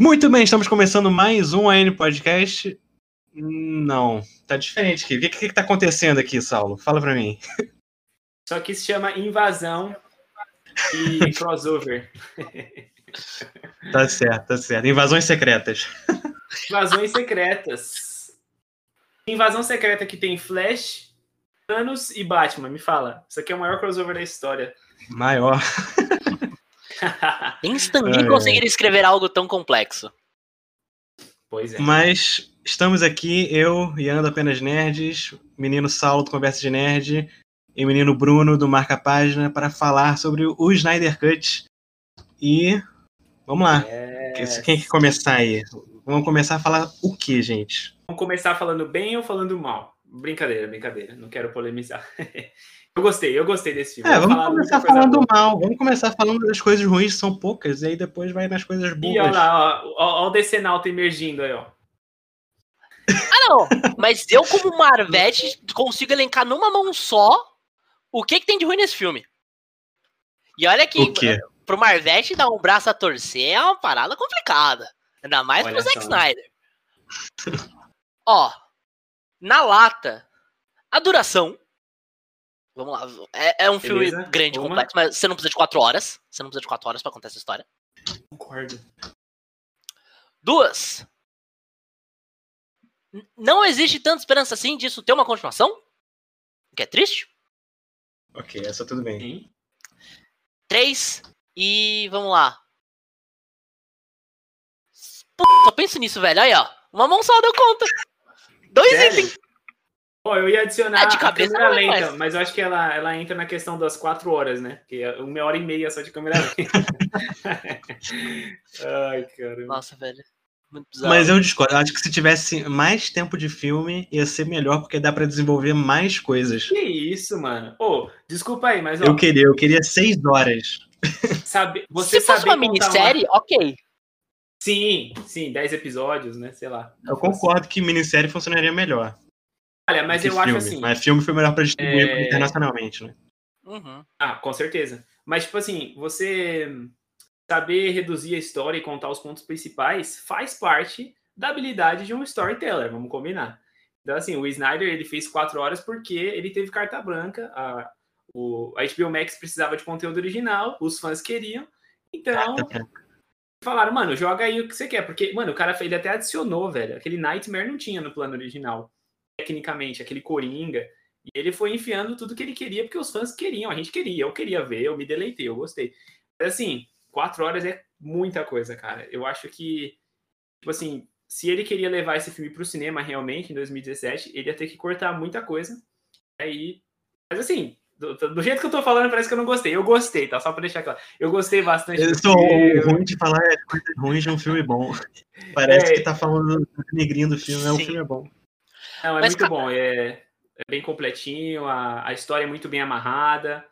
Muito bem, estamos começando mais um AN Podcast. Não, tá diferente aqui. O que, que, que tá acontecendo aqui, Saulo? Fala pra mim. Só que se chama Invasão e Crossover. tá certo, tá certo. Invasões secretas. Invasões secretas. Invasão secreta que tem Flash, Thanos e Batman. Me fala. Isso aqui é o maior crossover da história. Maior. Nem Stan Lee conseguiria escrever algo tão complexo. Pois é. Mas estamos aqui, eu, Ian do Apenas Nerds, menino Saulo do Conversa de Nerd e menino Bruno do Marca Página para falar sobre o Snyder Cut. E vamos lá. É... Quem quer começar aí? Vamos começar a falar o que, gente? Vamos começar falando bem ou falando mal? Brincadeira, brincadeira. Não quero polemizar. eu gostei, eu gostei desse filme. É, vamos começar falando boa. mal. Vamos começar falando das coisas ruins, são poucas, e aí depois vai nas coisas boas. E olha lá, ó, ó, ó o Decenalto emergindo aí, ó. Ah, não. Mas eu, como Marvete, consigo elencar numa mão só o que, que tem de ruim nesse filme. E olha que pro Marvete dar um braço a torcer é uma parada complicada. Ainda mais olha pro Zack Snyder. Ó, na lata, a duração. Vamos lá. É, é um Beleza. filme grande, Uma. complexo, mas você não precisa de quatro horas. Você não precisa de quatro horas pra contar essa história. Concordo. Duas. Não existe tanta esperança assim disso ter uma continuação. O que é triste. Ok, essa tudo bem. Sim. Três. E vamos lá. Puta, só penso nisso, velho. Aí, ó. Uma mão só deu conta. Dois Sério? itens. Pô, eu ia adicionar é de cabeça a câmera lenta, mais. mas eu acho que ela, ela entra na questão das quatro horas, né? Que é uma hora e meia só de câmera lenta. Ai, caramba. Nossa, velho. Mas eu discordo. Acho que se tivesse mais tempo de filme, ia ser melhor, porque dá para desenvolver mais coisas. Que isso, mano. Ô, oh, desculpa aí, mas. Ó, eu queria, eu queria seis horas. Sabe, você se fosse uma minissérie, uma... ok. Sim, sim, 10 episódios, né? Sei lá. Eu concordo que minissérie funcionaria melhor. Olha, mas eu filme. acho assim. Mas filme foi melhor pra distribuir é... internacionalmente, né? Uhum. Ah, com certeza. Mas, tipo assim, você saber reduzir a história e contar os pontos principais faz parte da habilidade de um storyteller, vamos combinar. Então, assim, o Snyder ele fez quatro horas porque ele teve carta branca. A, o, a HBO Max precisava de conteúdo original, os fãs queriam. Então, falaram, mano, joga aí o que você quer. Porque, mano, o cara ele até adicionou, velho. Aquele Nightmare não tinha no plano original, tecnicamente, aquele Coringa. E ele foi enfiando tudo que ele queria, porque os fãs queriam, a gente queria, eu queria ver, eu me deleitei, eu gostei. Mas assim, quatro horas é muita coisa, cara. Eu acho que, tipo assim, se ele queria levar esse filme pro cinema realmente em 2017, ele ia ter que cortar muita coisa. Aí, mas assim, do, do, jeito que eu tô falando, parece que eu não gostei. Eu gostei, tá? Só pra deixar claro. Eu gostei bastante. Eu sou ruim de falar é coisas ruins de um filme bom. Parece é... que tá falando negrinho do filme, é um filme bom. Não, é Mas, muito cara... bom. É, é, bem completinho, a, a história é muito bem amarrada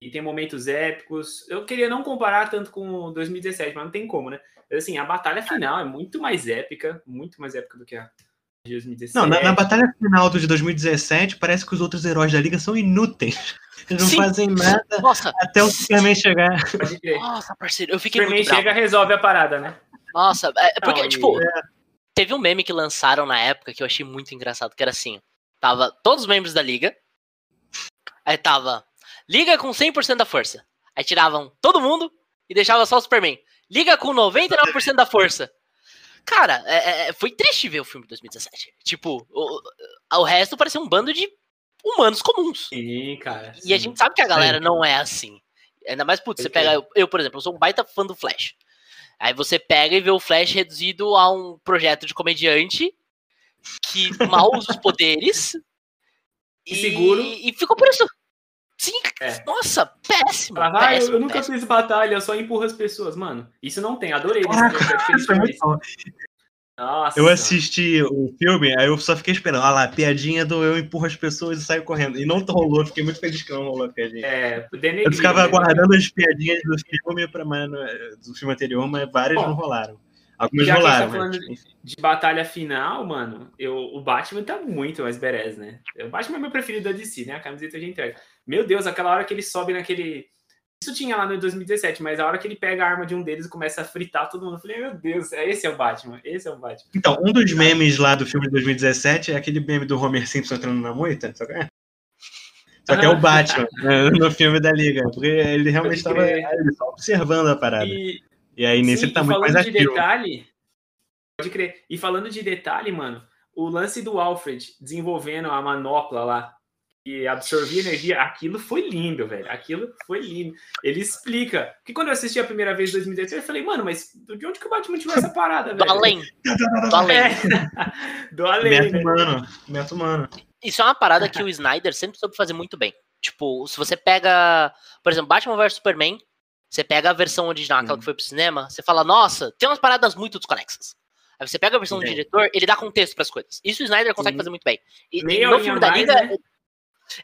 e tem momentos épicos. Eu queria não comparar tanto com 2017, mas não tem como, né? Mas, assim, a batalha final é muito mais épica, muito mais épica do que a de 2017. Não, na, na batalha final do de 2017, parece que os outros heróis da liga são inúteis. Eles não Sim. fazem nada Nossa. até o Superman chegar. Nossa, parceiro, eu fiquei Superman muito chega e resolve a parada, né? Nossa, é porque, não, tipo, é... teve um meme que lançaram na época que eu achei muito engraçado, que era assim, tava todos os membros da liga, aí tava liga com 100% da força. Aí tiravam todo mundo e deixava só o Superman. Liga com 99% da força. Cara, é, é, foi triste ver o filme de 2017. Tipo, o, o resto parecia um bando de humanos comuns. Sim, cara. Sim. E a gente sabe que a galera sim. não é assim. Ainda mais, putz, você pega. Eu, eu, por exemplo, eu sou um baita fã do Flash. Aí você pega e vê o Flash reduzido a um projeto de comediante que mal usa os poderes. E, seguro. E ficou por isso. Sim, é. nossa, péssimo. Ah, péssimo eu, eu nunca fiz batalha, eu só empurro as pessoas, mano. Isso não tem, adorei. Nossa. Eu assisti o filme, aí eu só fiquei esperando. Olha lá, piadinha do eu empurro as pessoas e saio correndo. E não rolou, fiquei muito feliz que não rolou a piadinha. É, eu ficava aguardando as piadinhas do filme, pra, mano, do filme anterior, mas várias Bom, não rolaram. Algumas já rolaram. Tá mas, de batalha final, mano, eu, o Batman tá muito mais berés, né? O Batman é meu preferido da DC, né? A camiseta de entrega. Meu Deus, aquela hora que ele sobe naquele Isso tinha lá no 2017, mas a hora que ele pega a arma de um deles e começa a fritar todo mundo, eu falei, meu Deus, esse é o Batman, esse é o Batman. Então, um dos memes lá do filme de 2017 é aquele meme do Homer Simpson entrando na moita, sabe? É? Só que é o Batman né, no filme da Liga, porque ele realmente estava observando a parada. E, e aí nesse Sim, ele tá muito mais de ativo. detalhe, pode crer. E falando de detalhe, mano, o lance do Alfred desenvolvendo a manopla lá e absorvia energia, aquilo foi lindo, velho. Aquilo foi lindo. Ele explica. Que quando eu assisti a primeira vez em 2018, eu falei, mano, mas de onde que o Batman tirou essa parada, velho? Do além. Do além. É. Do além. Neto né? humano. Humano. Isso é uma parada que o Snyder sempre soube fazer muito bem. Tipo, se você pega, por exemplo, Batman vs Superman, você pega a versão original, aquela que foi pro cinema, você fala, nossa, tem umas paradas muito desconexas. Aí você pega a versão Sim. do diretor, ele dá contexto para as coisas. Isso o Snyder consegue Sim. fazer muito bem. E, e no filme da Liga. Né?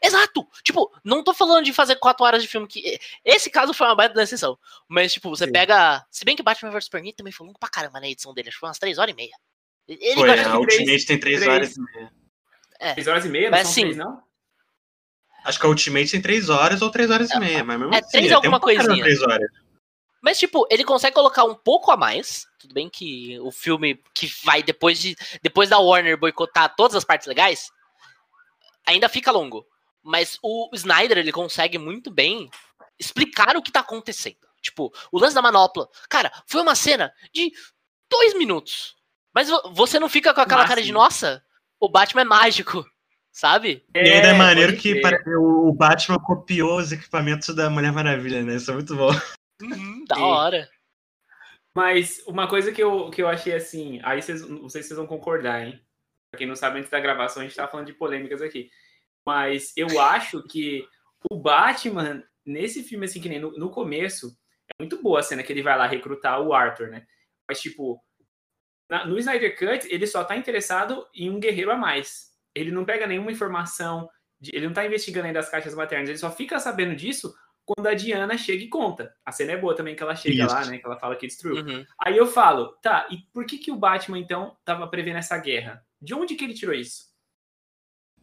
Exato! Tipo, não tô falando de fazer quatro horas de filme que. Esse caso foi uma baita da exceção. Mas, tipo, você Sim. pega. Se bem que Batman vs Superman também foi longo pra caramba na edição dele, acho que foi umas três horas e meia. Ele foi, a Ultimate tem três, horas e meia. É. Três horas e meia, não mas, são três, não? Acho que a Ultimate tem três horas ou três horas e meia, mas mesmo é, assim, três é alguma coisinha. Três horas. Mas, tipo, ele consegue colocar um pouco a mais. Tudo bem que o filme que vai depois de depois da Warner boicotar todas as partes legais, ainda fica longo. Mas o Snyder, ele consegue muito bem explicar o que tá acontecendo. Tipo, o lance da manopla. Cara, foi uma cena de dois minutos. Mas você não fica com aquela cara de, nossa, o Batman é mágico, sabe? E ainda é maneiro que o Batman copiou os equipamentos da Mulher Maravilha, né? Isso é muito bom. Uhum, da hora. Mas uma coisa que eu, que eu achei assim, aí vocês, não sei se vocês vão concordar, hein? Pra quem não sabe, antes da gravação a gente tá falando de polêmicas aqui. Mas eu acho que o Batman, nesse filme, assim, que nem no, no começo, é muito boa a cena que ele vai lá recrutar o Arthur, né? Mas, tipo, na, no Snyder Cut, ele só tá interessado em um guerreiro a mais. Ele não pega nenhuma informação, de, ele não tá investigando ainda as caixas maternas, ele só fica sabendo disso quando a Diana chega e conta. A cena é boa também que ela chega Isso. lá, né? Que ela fala que destruiu. Uhum. Aí eu falo, tá, e por que, que o Batman, então, tava prevendo essa guerra? De onde que ele tirou isso?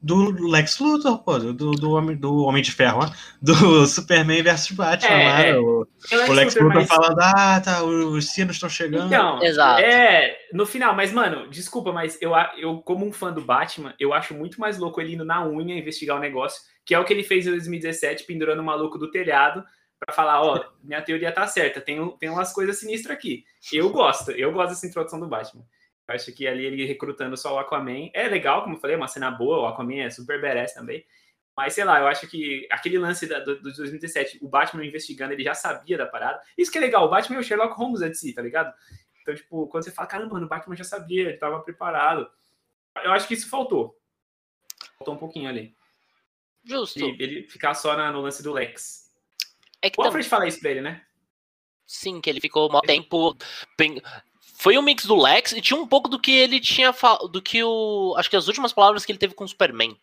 Do Lex Luthor, pô, do, do, homem, do Homem de Ferro, do Superman versus Batman é, lá. É. O, o, Lex Luthor mas... falando, ah, tá, os sinos estão chegando. Então, Exato. é, no final, mas, mano, desculpa, mas eu, eu, como um fã do Batman, eu acho muito mais louco ele indo na unha investigar o negócio, que é o que ele fez em 2017, pendurando o maluco do telhado, para falar, ó, minha teoria tá certa, tem, tem umas coisas sinistras aqui. Eu gosto, eu gosto dessa introdução do Batman. Acho que ali ele recrutando só o Aquaman é legal, como eu falei, é uma cena boa. O Aquaman é super badass também. Mas sei lá, eu acho que aquele lance da, do, do 2017, o Batman investigando, ele já sabia da parada. Isso que é legal, o Batman é o Sherlock Holmes de si, tá ligado? Então, tipo, quando você fala, caramba, mano, o Batman já sabia, ele tava preparado. Eu acho que isso faltou. Faltou um pouquinho ali. Justo. E ele ficar só na, no lance do Lex. É que o Alfred tam... fala isso pra ele, né? Sim, que ele ficou mó tempo foi um mix do Lex e tinha um pouco do que ele tinha do que o acho que as últimas palavras que ele teve com o Superman.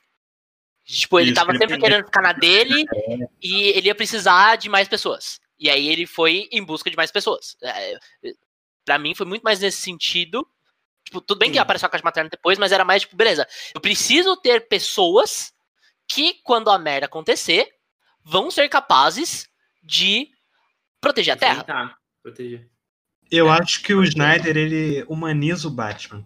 Tipo, ele Isso, tava ele sempre querendo ficar na dele é. e ele ia precisar de mais pessoas. E aí ele foi em busca de mais pessoas. É, para mim foi muito mais nesse sentido. Tipo, tudo bem que apareceu a caixa materna depois, mas era mais tipo, beleza, eu preciso ter pessoas que quando a merda acontecer, vão ser capazes de proteger a Terra. Tá, proteger. Eu é. acho que o Snyder ele humaniza o Batman.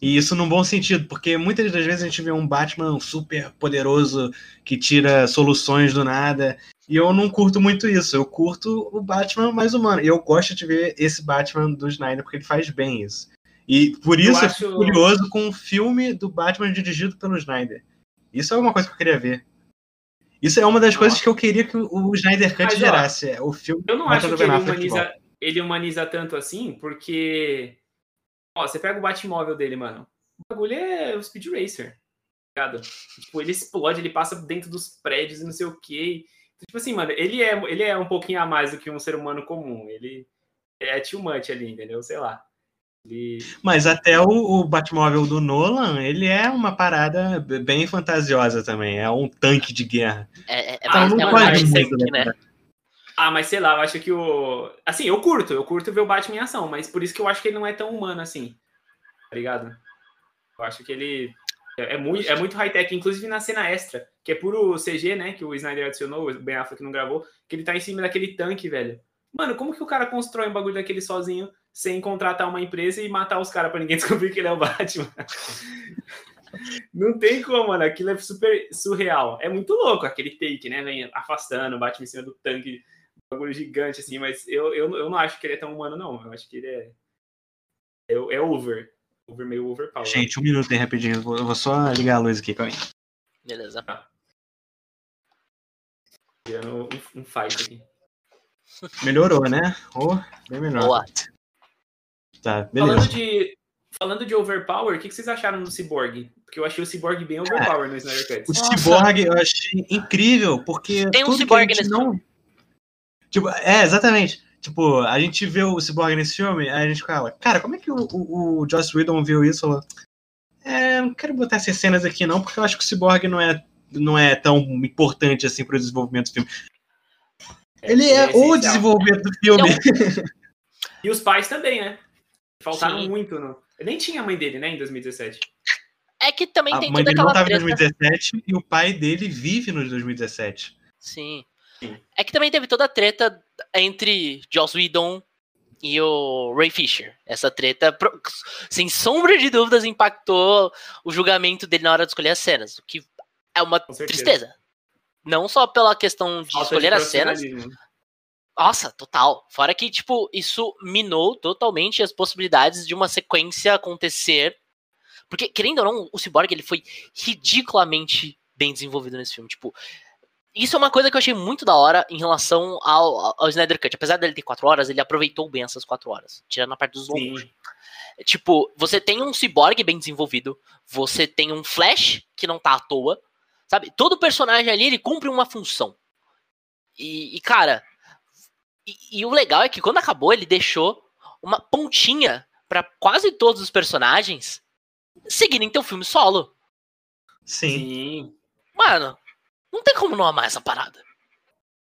E isso num bom sentido, porque muitas das vezes a gente vê um Batman super poderoso que tira soluções do nada. E eu não curto muito isso. Eu curto o Batman mais humano. E eu gosto de ver esse Batman do Snyder, porque ele faz bem isso. E por isso eu, eu acho... curioso com o filme do Batman dirigido pelo Snyder. Isso é uma coisa que eu queria ver. Isso é uma das Nossa. coisas que eu queria que o Snyder Cut Mas, gerasse. É o filme eu não acho que ele humaniza, ele humaniza tanto assim, porque. Ó, você pega o Batmóvel dele, mano. O bagulho é o Speed Racer. Ligado? Tipo, ele explode, ele passa dentro dos prédios e não sei o quê. Tipo assim, mano, ele é, ele é um pouquinho a mais do que um ser humano comum. Ele é too much ali, entendeu? Sei lá. Ele... Mas até o, o Batmóvel do Nolan, ele é uma parada bem fantasiosa também. É um tanque de guerra. É, é, então, é, não é um pode muito, né? Ah, mas sei lá, eu acho que o. Assim, eu curto, eu curto ver o Batman em ação, mas por isso que eu acho que ele não é tão humano assim. Tá ligado? Eu acho que ele. É, é muito, é muito high-tech, inclusive na cena extra, que é puro CG, né? Que o Snyder adicionou, o Ben Affleck não gravou, que ele tá em cima daquele tanque, velho. Mano, como que o cara constrói um bagulho daquele sozinho, sem contratar uma empresa e matar os caras pra ninguém descobrir que ele é o Batman? Não tem como, mano. Aquilo é super surreal. É muito louco aquele take, né? Vem afastando, bate em cima do tanque, bagulho gigante, assim. Mas eu, eu, eu não acho que ele é tão humano, não. Eu acho que ele é. É, é over. Over meio overpower. Gente, um minuto aí rapidinho. Eu vou, eu vou só ligar a luz aqui, calma aí. Beleza. Tá. Tirando um, um fight aqui. Melhorou, né? Oh, bem melhor. Boa. Tá, beleza. Falando de, falando de overpower, o que, que vocês acharam do Cyborg? Porque eu achei o Cyborg bem overpower no Snyder Cut. O Nossa. Cyborg eu achei incrível, porque. Tem um tudo que Cyborg a gente nesse não... Tipo, é, exatamente. Tipo, a gente vê o Cyborg nesse filme, aí a gente fala, cara, como é que o, o, o Joss Whedon viu isso? Falou, é, não quero botar essas cenas aqui não, porque eu acho que o Cyborg não é, não é tão importante assim pro desenvolvimento do filme. Ele é, o essencial. desenvolvimento do filme. E os pais também, né? Faltaram Sim. muito. No... Nem tinha a mãe dele, né, em 2017. É que também A tem mãe toda dele não aquela tava em treta. 2017 e o pai dele vive no 2017. Sim. Sim. É que também teve toda a treta entre Joss Whedon e o Ray Fisher. Essa treta, sem sombra de dúvidas, impactou o julgamento dele na hora de escolher as cenas. O que é uma tristeza. Não só pela questão de Falta escolher de as cenas. Nossa, total. Fora que, tipo, isso minou totalmente as possibilidades de uma sequência acontecer. Porque, querendo ou não, o Cyborg ele foi ridiculamente bem desenvolvido nesse filme. Tipo, isso é uma coisa que eu achei muito da hora em relação ao, ao Snyder Cut. Apesar dele ter quatro horas, ele aproveitou bem essas quatro horas. Tirando a parte dos longos. Tipo, você tem um Cyborg bem desenvolvido. Você tem um Flash que não tá à toa. Sabe? Todo personagem ali, ele cumpre uma função. E, e, cara, e, e o legal é que quando acabou, ele deixou uma pontinha pra quase todos os personagens seguirem teu filme solo. Sim. Sim, Mano, não tem como não amar essa parada.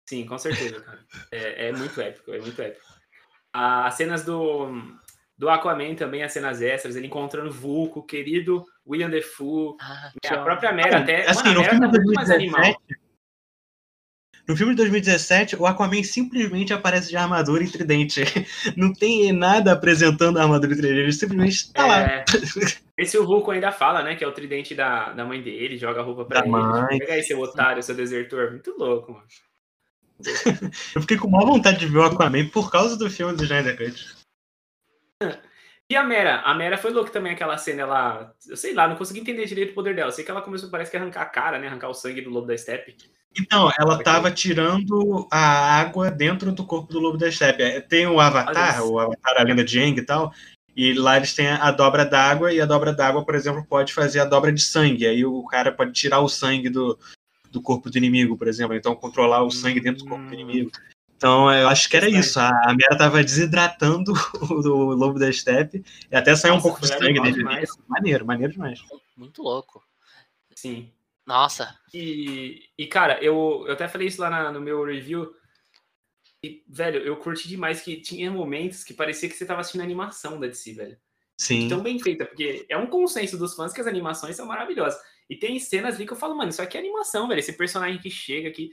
sim, com certeza, cara. É, é muito épico, é muito épico. As cenas do, do Aquaman também, as cenas extras, ele encontrando o Vulco, o querido William Defoe, Ah, a própria Mera até. assim, mano, no a Mera tá muito mais animal. 2017, no filme de 2017, o Aquaman simplesmente aparece de armadura e tridente. Não tem nada apresentando a armadura e tridente, ele simplesmente tá lá. É, esse o Vulco ainda fala, né? Que é o tridente da, da mãe dele, joga a roupa pra Da ele. mãe. Pega aí, seu otário, seu desertor. Muito louco, mano. Eu fiquei com maior vontade de ver o Aquaman por causa do filme do Snyder Cut. E a Mera? A Mera foi louca também aquela cena, ela. Eu sei lá, não consegui entender direito o poder dela. Eu sei que ela começou, parece que arrancar a cara, né? Arrancar o sangue do lobo da steppe. Então, ela tava tirando a água dentro do corpo do Lobo da Steppe. É, Tem o Avatar, o Avatar, a lenda de Aang e tal, e lá eles têm a dobra d'água, e a dobra d'água, por exemplo, pode fazer a dobra de sangue. Aí o cara pode tirar o sangue do, do corpo do inimigo, por exemplo. Então, controlar o sangue dentro do corpo do Hum. inimigo. Então, eu acho que era isso. A, a Mera tava desidratando o, o Lobo da Steppe, e até saiu um pouco de foi sangue dele. Maneiro, maneiro demais. Muito louco. Sim. Nossa. E, e cara, eu, eu até falei isso lá na- no meu review. E, velho, eu curti demais que tinha momentos que parecia que você tava assistindo a animação da DC, velho. Sim. Tão bem feita, porque é um consenso dos fãs que as animações são maravilhosas. E tem cenas ali que eu falo, mano, isso aqui é animação, velho. Esse personagem que chega aqui.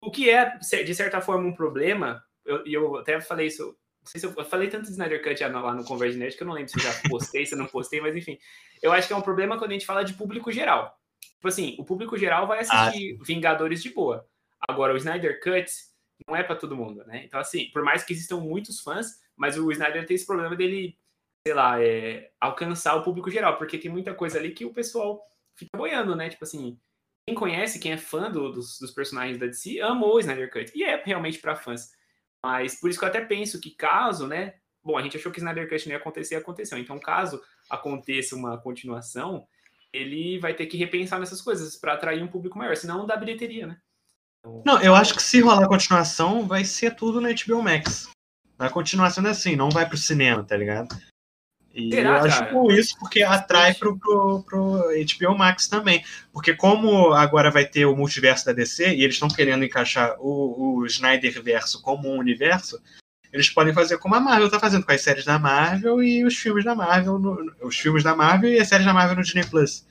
O que é, de certa forma, um problema, eu- e eu, até falei isso. Não sei se eu, eu falei tanto de Snyder Cut lá lá no Converge Nerd que eu não lembro se eu já postei, se eu não postei, mas enfim. Eu acho que é um problema quando a gente fala de público geral. Tipo assim, o público geral vai assistir Vingadores de boa. Agora, o Snyder Cut não é pra todo mundo, né? Então, assim, por mais que existam muitos fãs, mas o Snyder tem esse problema dele, sei lá, é, alcançar o público geral, porque tem muita coisa ali que o pessoal fica boiando, né? Tipo assim, quem conhece, quem é fã do- dos, dos personagens da DC, amou o Snyder Cut. E é realmente pra fãs. Mas por isso que eu até penso que caso, né? Bom, a gente achou que o Snyder Cut não ia acontecer, aconteceu. Então, caso aconteça uma continuação, ele vai ter que repensar nessas coisas pra atrair um público maior, senão não dá bilheteria, né? Então, Não, eu acho que se rolar continuação, vai ser tudo no HBO Max. A continuação é assim, não vai pro cinema, tá ligado? E Será, eu acho cara? bom isso porque atrai pro, pro, pro HBO Max também. Porque como agora vai ter o multiverso da DC, e eles estão querendo encaixar o, o Snyder verso como um universo, eles podem fazer como a Marvel tá fazendo, com as séries da Marvel e os filmes da Marvel, no- os filmes da Marvel e as séries da Marvel no Disney Plus.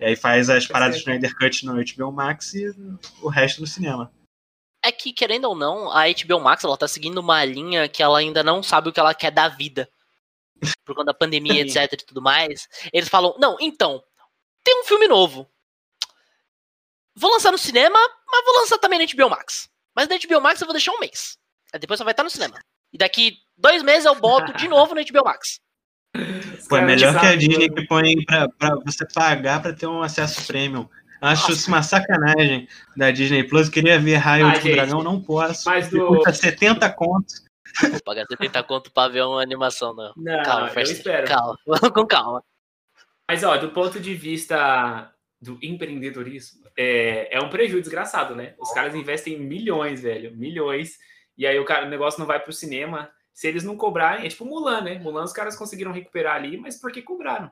E aí faz as paradas de Snyder Cut no HBO Max e o resto no cinema. É que, querendo ou não, a HBO Max ela tá seguindo uma linha que ela ainda não sabe o que ela quer da vida. Por conta da pandemia, etc e tudo mais. Eles falam, não, então, tem um filme novo. Vou lançar no cinema, mas vou lançar também na HBO Max. Mas na HBO Max eu vou deixar um mês. Aí depois só vai estar no cinema. E daqui dois meses eu boto de novo no HBO Max. Pô, é melhor que a Disney que põe pra, pra você pagar pra ter um acesso premium. Acho Nossa. isso uma sacanagem da Disney Plus. Queria ver Raio ah, de Dragão, não posso. Mas do... Custa 70 contos. Vou pagar 70 conto pra ver uma animação, não. Não, calma, eu espero. Calma, com calma. Mas, ó, do ponto de vista do empreendedorismo, é, é um prejuízo desgraçado, né? Os caras investem milhões, velho, milhões. E aí o, cara, o negócio não vai pro cinema. Se eles não cobrarem, é tipo Mulan, né? Mulan os caras conseguiram recuperar ali, mas porque cobraram.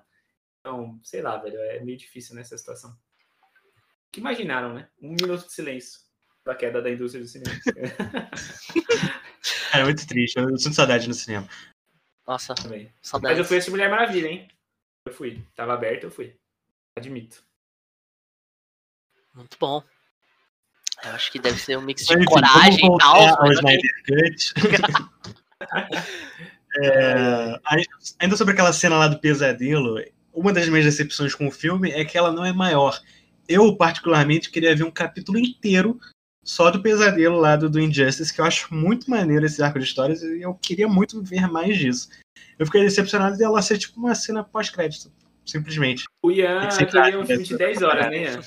Então, sei lá, velho, é meio difícil nessa situação. O que imaginaram, né? Um minuto de silêncio da queda da indústria do cinema. é muito triste, eu sinto saudade no cinema. Nossa, Também. saudade. Mas eu fui assistir Mulher Maravilha, hein? Eu fui. Tava aberto, eu fui. Admito. Muito bom. Eu acho que deve ser um mix de Enfim, coragem e tal. Mas é, ainda sobre aquela cena lá do pesadelo, uma das minhas decepções com o filme é que ela não é maior. Eu, particularmente, queria ver um capítulo inteiro só do pesadelo lá do, do Injustice, que eu acho muito maneiro esse arco de histórias e eu queria muito ver mais disso. Eu fiquei decepcionado dela ser tipo uma cena pós-crédito, simplesmente. O Ian queria um filme de 10 horas, né, Ian?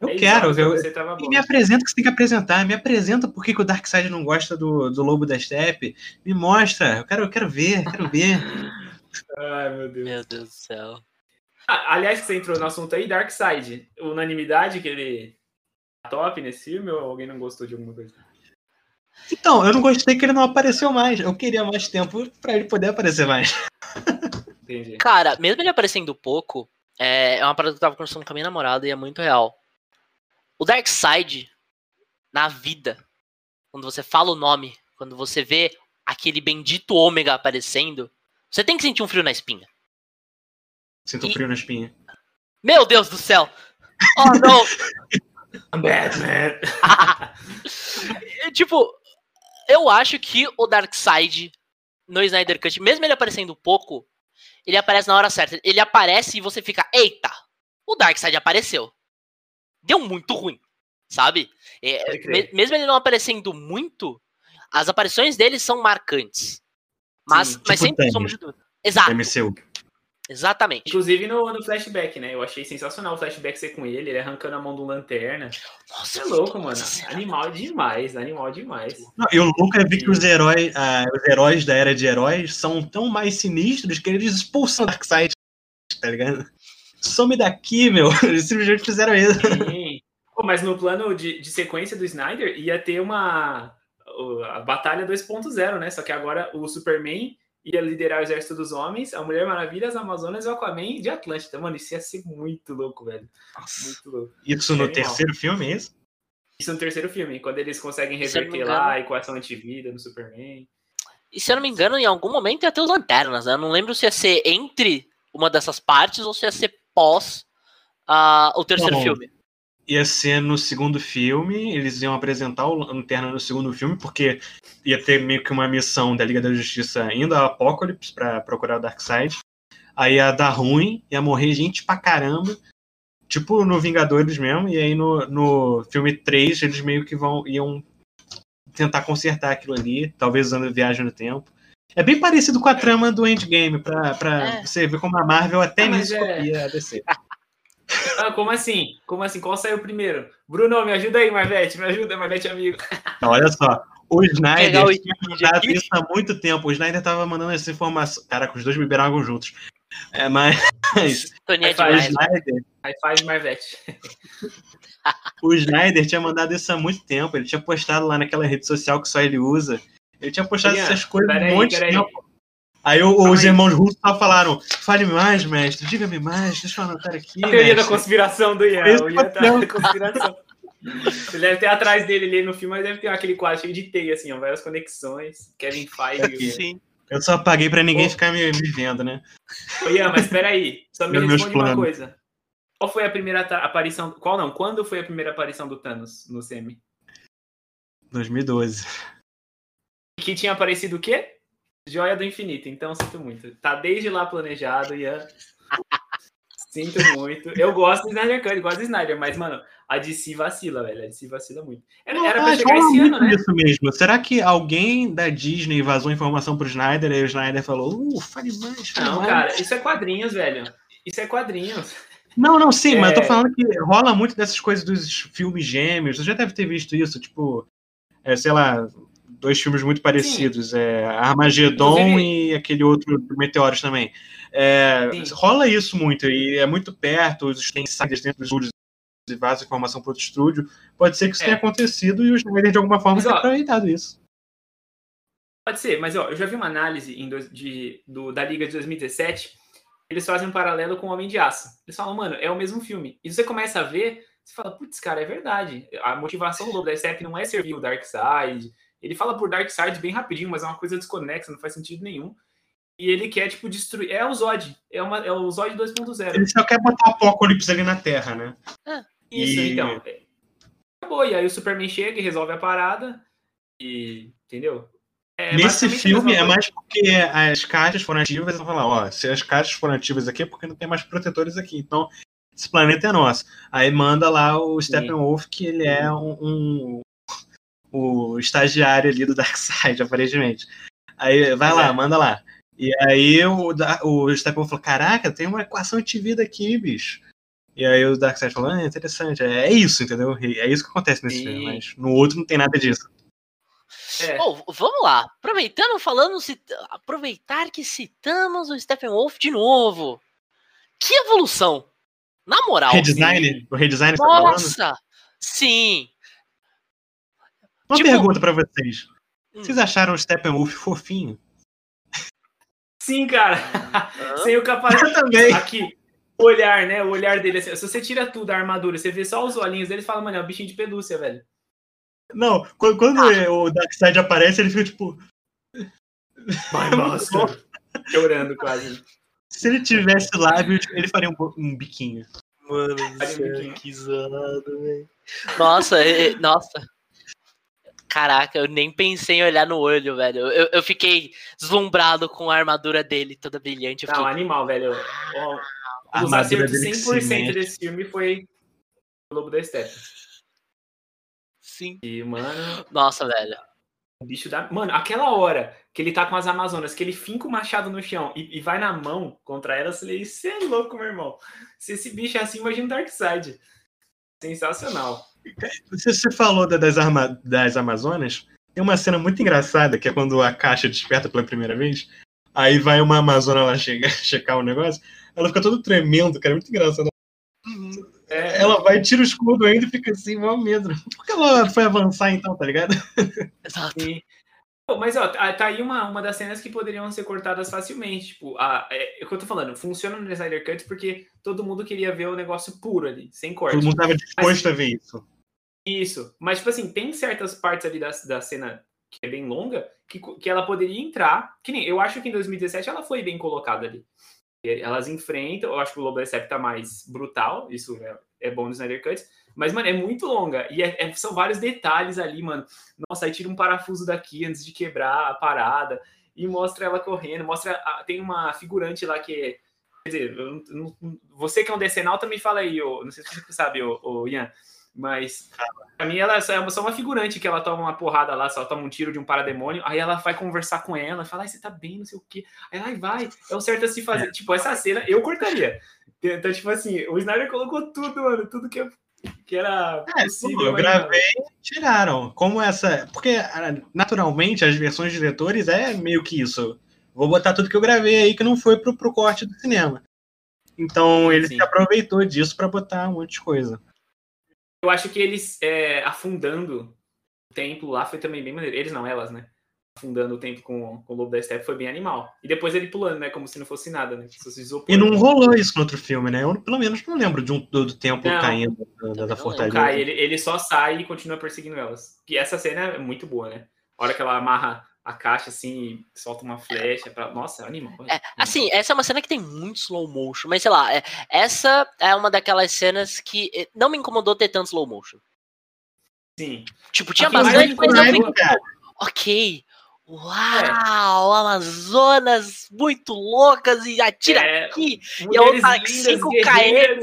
Eu é quero. Eu, e me apresenta o que você tem que apresentar. Me apresenta por que, que o Darkseid não gosta do, do Lobo da Steppe. Me mostra. Eu quero, eu quero ver, quero ver. Ai, meu Deus. Meu Deus do céu. Ah, aliás, que você entrou no assunto aí, Darkseid. Unanimidade que ele tá top nesse filme ou alguém não gostou de alguma coisa? Então, eu não gostei que ele não apareceu mais. Eu queria mais tempo para ele poder aparecer mais. Entendi. Cara, mesmo ele aparecendo pouco, é, é uma parada que eu tava conversando com a minha namorada e é muito real. O Dark Side na vida, quando você fala o nome, quando você vê aquele bendito ômega aparecendo, você tem que sentir um frio na espinha. Sinto e... frio na espinha. Meu Deus do céu! Oh, não! I'm Batman! tipo, eu acho que o Darkseid no Snyder Cut, mesmo ele aparecendo pouco, ele aparece na hora certa. Ele aparece e você fica, eita, o Darkseid apareceu deu muito ruim, sabe? É, mesmo ele não aparecendo muito, as aparições dele são marcantes. Mas, Sim, mas tipo sempre somos de dúvida. Exato. MCU. Exatamente. Inclusive no, no, flashback, né? Eu achei sensacional o flashback ser com ele, ele arrancando a mão do lanterna. Nossa, é louco, mano. Animal demais, animal demais. Não, e louco é ver que os heróis, uh, os heróis da era de heróis são tão mais sinistros que eles expulsam Darkseid, tá ligado? Some daqui, meu. Eles simplesmente fizeram isso. Sim. Pô, mas no plano de, de sequência do Snyder ia ter uma a Batalha 2.0, né? Só que agora o Superman ia liderar o exército dos homens, a Mulher Maravilha, as Amazonas e o Aquaman de Atlântida. Mano, isso ia ser muito louco, velho. Nossa. Muito louco. Isso no terceiro filme, é isso? Isso no terceiro filme, quando eles conseguem reverter lá a equação antivida no Superman. E se eu não me engano, em algum momento ia ter os lanternas, né? Eu não lembro se ia ser entre uma dessas partes ou se ia ser pós uh, o terceiro Bom, filme. Ia ser no segundo filme, eles iam apresentar o Lanterna no segundo filme, porque ia ter meio que uma missão da Liga da Justiça indo a Apocalipse para procurar o Darkseid. Aí ia dar ruim, ia morrer gente pra caramba. Tipo no Vingadores mesmo, e aí no, no filme 3 eles meio que vão iam tentar consertar aquilo ali, talvez usando viagem no tempo. É bem parecido com a trama do Endgame, pra, pra é. você ver como a Marvel até ah, nisso é... copia a DC. Ah, como assim? Como assim? Qual saiu primeiro? Bruno, me ajuda aí, Marvete. Me ajuda, Marvete, amigo. Olha só. O Snyder tinha mandado isso há muito tempo. O Snyder tava mandando essa informação. Cara, com os dois beberam água juntos. É, mas. Toninha o Snyder. High five, Marvete. o Snyder tinha mandado isso há muito tempo. Ele tinha postado lá naquela rede social que só ele usa. Ele tinha postado essas coisas há um monte de tempo. Aí, os irmãos russos só falaram: fale mais, mestre, diga-me mais, deixa eu anotar aqui. A teoria mestre. da conspiração do Ian. O Ian tá na conspiração. Ele deve ter atrás dele ali no filme, mas deve ter aquele quadro cheio de teia, assim, ó, várias conexões. Kevin Feige. Sim. Eu só apaguei pra ninguém ficar me, me, vendo, né? Ô, Ian, mas peraí, só me responde uma coisa. Qual foi a primeira aparição? Qual não? Quando foi a primeira aparição do Thanos no semi? 2012. Que tinha aparecido o quê? Joia do Infinito. Então, sinto muito. Tá desde lá planejado, Ian. Sinto muito. Eu gosto do Snyder Cut, gosto do Snyder, mas, mano, a DC vacila, velho. A DC vacila muito. Era, Não, era pra mas chegar esse ano, né? isso mesmo. Será que alguém da Disney vazou informação pro Snyder e o Snyder falou, uh, fale mais, fale Não, mais. cara, isso é quadrinhos, velho. Isso é quadrinhos. Não, não, sim, mas eu tô É. falando que rola muito dessas coisas dos filmes gêmeos. Você já deve ter visto isso, tipo, é, sei lá, dois filmes muito parecidos. É, Armagedon e aquele outro Meteoros também. É, Sim. rola isso muito, e é muito perto, os tem insiders dentro dos estúdios e vaza informação para outro estúdio. Pode ser que isso É. tenha acontecido e o Snyder, de alguma forma, tenha aproveitado isso. Pode ser, mas ó, eu já vi uma análise em dois- de, do, da Liga de 2017. Eles fazem um paralelo com o Homem de Aço. Eles falam, mano, é o mesmo filme. E você começa a ver, você fala, putz, cara, é verdade. A motivação do Lobo da não é servir o Darkseid. Ele fala por Darkseid bem rapidinho, mas é uma coisa desconexa, não faz sentido nenhum. E ele quer, tipo, destruir. É o Zod. É, uma, é o Zod 2.0. Ele só quer botar apocalipse ali na Terra, né? Isso, E- então. é. Acabou. E aí o Superman chega e resolve a parada. E. Entendeu? É Nesse filme é mais porque as caixas foram ativas, eles vão falar, ó, se as caixas foram ativas aqui é porque não tem mais protetores aqui, então esse planeta é nosso. Aí manda lá o Steppenwolf, que ele é um, um- o estagiário ali do Darkseid, aparentemente. Aí vai lá, é. manda lá. E aí o, o Steppenwolf falou, caraca, tem uma equação de vida aqui, bicho. E aí o Darkseid falou, ah, interessante, é, é isso, entendeu? É isso que acontece nesse Sim. filme, mas no outro não tem nada disso. É. Bom, vamos lá. Aproveitando, falando, cita- aproveitar que citamos o Steppenwolf de novo. Que evolução! Na moral. Redesign? O redesign tá? Nossa! Sim. Uma Tipo- pergunta pra vocês. Hum. Vocês acharam o Steppenwolf fofinho? Sim, cara. Hã? Sem o capacete. Eu também. Aqui, o olhar, né? O olhar dele. assim, se você tira tudo a armadura, você vê só os olhinhos dele, fala, mano, é um bichinho de pelúcia, velho. Não, quando, quando Ah. o Darkseid aparece, ele fica tipo. Vai, Chorando quase. Se ele tivesse lábios, ele faria um, um biquinho. Mano do que zoado, velho. Nossa, é- é- nossa. Caraca, eu nem pensei em olhar no olho, velho. Eu, eu fiquei deslumbrado com a armadura dele, toda brilhante. Não, fiquei, animal, velho. Ó, A Os armadura acertos dele que se 100% mexe. desse filme foi o Lobo da Steppe. sim. E, mano, Nossa, velho. o bicho da. Mano, aquela hora que ele tá com as Amazonas, que ele finca o machado no chão e, e vai na mão contra elas, eu falei, você é louco, meu irmão. Se esse bicho é assim, imagina o Darkseid. Sensacional. Você, você falou da- das, arma, das Amazonas. Tem uma cena muito engraçada, que é quando a caixa desperta pela primeira vez. Aí vai uma Amazona lá chegar, checar o negócio. Ela fica todo tremendo, cara. É muito engraçado. É, Ela vai, tira o escudo ainda e fica assim, mó medo. Por que ela foi avançar então, tá ligado? Exato. Sim. Pô, Mas, ó, tá tá aí uma, uma das cenas que poderiam ser cortadas facilmente. Tipo, a, é, é o que eu tô falando, funciona no Snyder Cut porque todo mundo queria ver o negócio puro ali, sem corte. Todo mundo tava disposto a ver isso. Isso. Mas, tipo assim, tem certas partes ali da, da cena que é bem longa que, que ela poderia entrar. Que nem, eu acho que em 2017 ela foi bem colocada ali. Elas enfrentam, eu acho que o Lobo Decept tá mais brutal, isso é, é bom no Snyder Cut. Mas, mano, é muito longa. E é- é- são vários detalhes ali, mano. Nossa, aí tira um parafuso daqui antes de quebrar a parada. E mostra ela correndo. Mostra. a- tem uma figurante lá que é. Quer dizer, eu você que é um decenalta, me fala aí, ô, não sei se você sabe, ô, Ian. Mas pra mim ela é só- é só uma figurante que ela toma uma porrada lá, só toma um tiro de um parademônio, aí ela vai conversar com ela, fala, ai, você tá bem, não sei o quê. Aí ela "Ai, vai, é o certo a se fazer. Tipo, essa cena eu cortaria. Então, tipo assim, o Snyder colocou tudo, mano, tudo que, que era É, possível. eu gravei tiraram. Como essa. Porque ah, naturalmente as versões de diretores é meio que isso. Vou botar tudo que eu gravei aí que não foi pro, pro corte do cinema. Então ele Sim. se aproveitou disso pra botar um monte de coisa. Eu acho que eles é, afundando o templo lá foi também bem maneiro. Eles não, elas, né? Afundando o templo com, com o Lobo da Steppe foi bem animal. E depois ele pulando, né? Como se não fosse nada, né? E não rolou isso no outro filme, né? Eu pelo menos não lembro de um do, do templo Não. caindo da, da, fortaleza. cai, ele, ele só sai e continua perseguindo elas. E essa cena é muito boa, né? A hora que ela amarra a caixa assim, solta uma flecha. Pra... Nossa, é animal. É, assim, essa é uma cena que tem muito slow motion, mas sei lá, é, essa é uma daquelas cenas que eh, não me incomodou ter tanto slow motion. Sim. Tipo, tinha bastante, mas não me incomodou. Ok. Uau, é. Amazonas muito loucas e atira é, aqui. E a outra 5 km.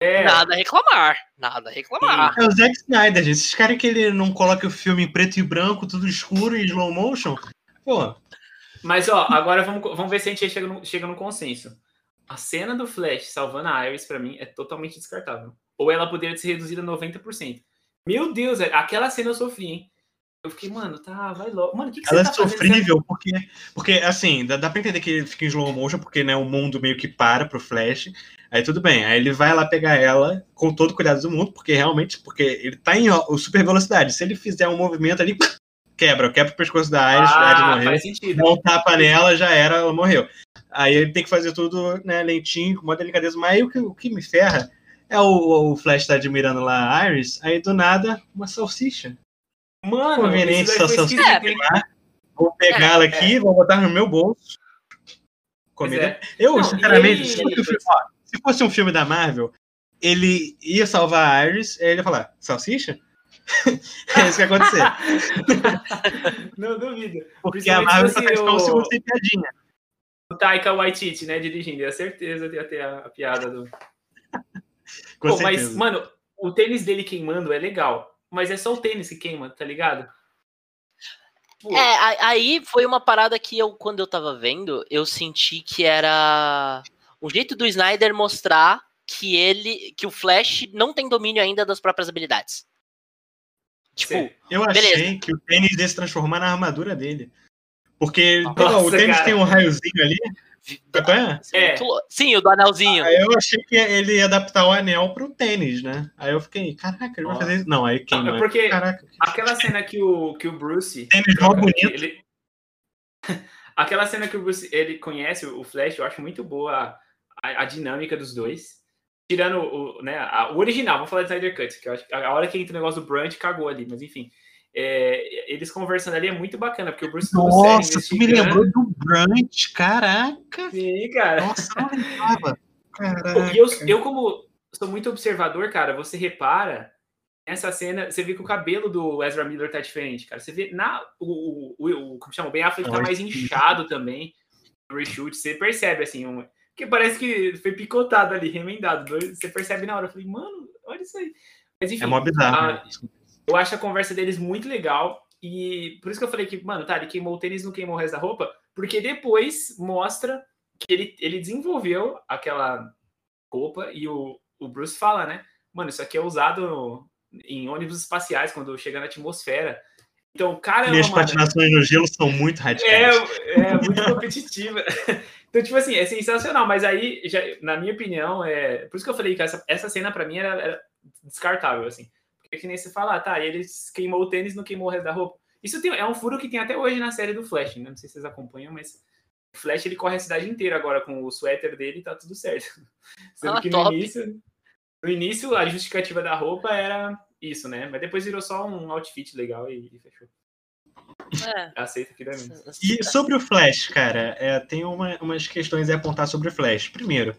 É. Nada a reclamar, nada a reclamar. É o Zack Snyder, gente. Vocês querem que ele não coloque o filme em preto e branco, tudo escuro e slow motion? Pô. Mas, ó, agora vamos, vamos ver se a gente chega no, chega no consenso. A cena do Flash salvando a Iris, para mim, é totalmente descartável. Ou ela poderia ser reduzida a 90%. Meu Deus, é, aquela cena eu sofri, hein? Eu fiquei, mano, tá, vai logo. Mano, o que, que Ela você tá é sofrível porque, porque, assim, dá, dá pra entender que ele fica em slow motion, porque, né, o mundo meio que para pro Flash. Aí tudo bem, aí ele vai lá pegar ela com todo o cuidado do mundo, porque realmente, porque ele tá em ó, super velocidade. Se ele fizer um movimento ali, quebra, quebra o pescoço da Iris, ah, a Iris morreu. Faz sentido. Dá um tapa nela, já era, ela morreu. Aí ele tem que fazer tudo, né, lentinho, com uma delicadeza. Mas aí o que, o que me ferra é o, o Flash tá admirando lá a Iris, aí do nada, uma salsicha. Mano, conveniente essa salsicha. É. Vou pegá-la é, aqui, é. vou botar no meu bolso. É. Eu, Não, sinceramente, se, fosse um filme, ó, se, fosse um filme, da Marvel, ele ia salvar a Iris, e ele ia falar, salsicha? é isso que ia acontecer. Não duvido. Porque a Marvel só faz um segundo sem piadinha. O Taika Waititi, né, dirigindo. É certeza de ter a, a piada do... Pô, mas, mano, o tênis dele queimando é legal, mas é só o tênis que queima, tá ligado? Pô. É, aí foi uma parada que eu, quando eu tava vendo, eu senti que era um jeito do Snyder mostrar que ele, que o Flash não tem domínio ainda das próprias habilidades. Tipo, eu achei beleza. que o tênis ia se transformar na armadura dele. Porque Nossa, o tênis cara. tem um raiozinho ali é? é. Sim, o do anelzinho. Aí eu achei que ele ia adaptar o anel pro tênis, né? Aí eu fiquei, caraca, ele vai fazer isso. Não, aí quem É porque caraca, aquela cena que o, que o Bruce. Tênis mó bonito. Ele... aquela cena que o Bruce ele conhece o Flash, eu acho muito boa a, a dinâmica dos dois. Tirando o, né, a, o original, vamos falar de Snyder Cut, que eu acho que a hora que entra o negócio do Brant cagou ali, mas enfim. É, eles conversando ali é muito bacana, porque o Bruce Nossa, tu me lembrou do Brunch, caraca! Sim, cara. Nossa, não lembrava. Caraca. E eu, eu, como sou muito observador, cara, você repara nessa cena, você vê que o cabelo do Ezra Miller tá diferente, cara. Você vê na. O, o, o como chama? O Ben Affleck tá mais inchado também no reshoot. Você percebe, assim, um, que parece que foi picotado ali, remendado. Você percebe na hora. Eu falei, mano, olha isso aí. Mas enfim. É mó bizarro. A, né? Eu acho a conversa deles muito legal. E por isso que eu falei que, mano, tá, ele queimou o tênis, não queimou o resto da roupa, porque depois mostra que ele, ele desenvolveu aquela roupa e o, o Bruce fala, né? Mano, isso aqui é usado em ônibus espaciais quando chega na atmosfera. Então, cara. Minhas patinações no gelo são muito radicais. É, é muito competitiva. então, tipo assim, é sensacional. Mas aí, já, na minha opinião, é. Por isso que eu falei que essa, essa cena, para mim, era, era descartável, assim. É que nem se falar, tá, e ele queimou o tênis, não queimou o resto da roupa. Isso tem, é um furo que tem até hoje na série do Flash, né? Não sei se vocês acompanham, mas o Flash ele corre a cidade inteira agora com o suéter dele e tá tudo certo. Sendo ah, que no início, no início a justificativa da roupa era isso, né? Mas depois virou só um outfit legal e, e fechou. É. Aceita aqui também. E sobre o Flash, cara, é, tem uma, umas questões a apontar sobre o Flash. Primeiro,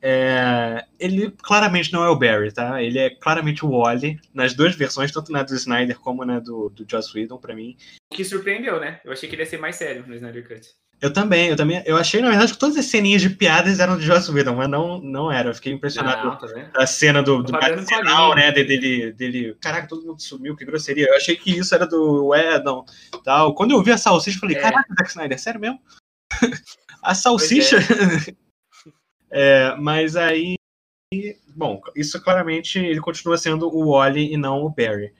é, ele claramente não é o Barry, tá? Ele é claramente o Wally, nas duas versões, tanto na do Snyder como na do, do Joss Whedon, pra mim. O que surpreendeu, né? Eu achei que ele ia ser mais sério no Snyder Cut. Eu também, eu também. Eu achei, na verdade, que todas as ceninhas de piadas eram de Joss Whedon, mas não, não era. Eu fiquei impressionado não, tá a cena do, do final, né? Dele, dele. Caraca, todo mundo sumiu, que grosseria. Eu achei que isso era do Whedon tal. Quando eu vi a salsicha, eu falei, é. caraca, Zack Snyder, sério mesmo? a salsicha. É. é, mas aí. Bom, isso claramente ele continua sendo o Wally e não o Barry.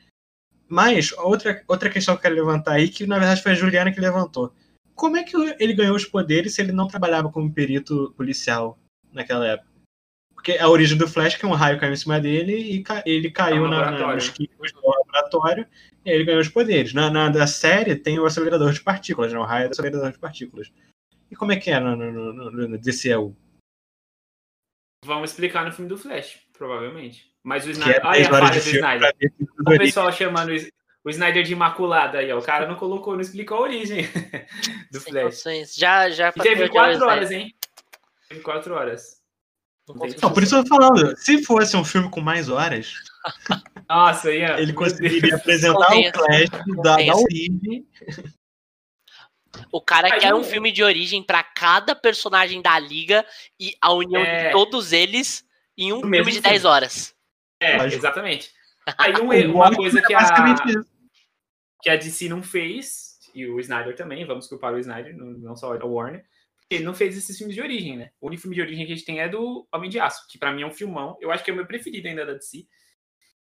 Mas, outra, outra questão que eu quero levantar aí, que na verdade foi a Juliana que levantou como é que ele ganhou os poderes se ele não trabalhava como perito policial naquela época? Porque a origem do Flash é que um raio caiu em cima dele e ele caiu na, na, nos químicos do laboratório e ele ganhou os poderes. Na, na da série tem o acelerador de partículas, né? o raio é do acelerador de partículas. E como é que é no, no, no, no DCU? Vamos explicar no filme do Flash, provavelmente. Mas o Snyder. É Olha a falha do Snyder. O pessoal chamando o Snyder de Imaculada aí, ó. O cara não colocou, não explicou a origem do Sem Flash. noções. Já, já E teve quatro horas, hein? Teve quatro horas. Não por isso eu tô falando, se fosse um filme com mais horas, Nossa, ia. ele conseguiria Deus. apresentar o Flash da, da origem. O cara Aí quer um filme de origem pra cada personagem da liga e a união É. de todos eles em um filme de filme. 10 horas. É, exatamente. Aí um- uma coisa é que a. que a DC não fez, e o Snyder também, vamos culpar o Snyder, não, só a Warner, porque ele não fez esses filmes de origem, né? O único filme de origem que a gente tem é do Homem de Aço, que pra mim é um filmão. Eu acho que é o meu preferido ainda da DC.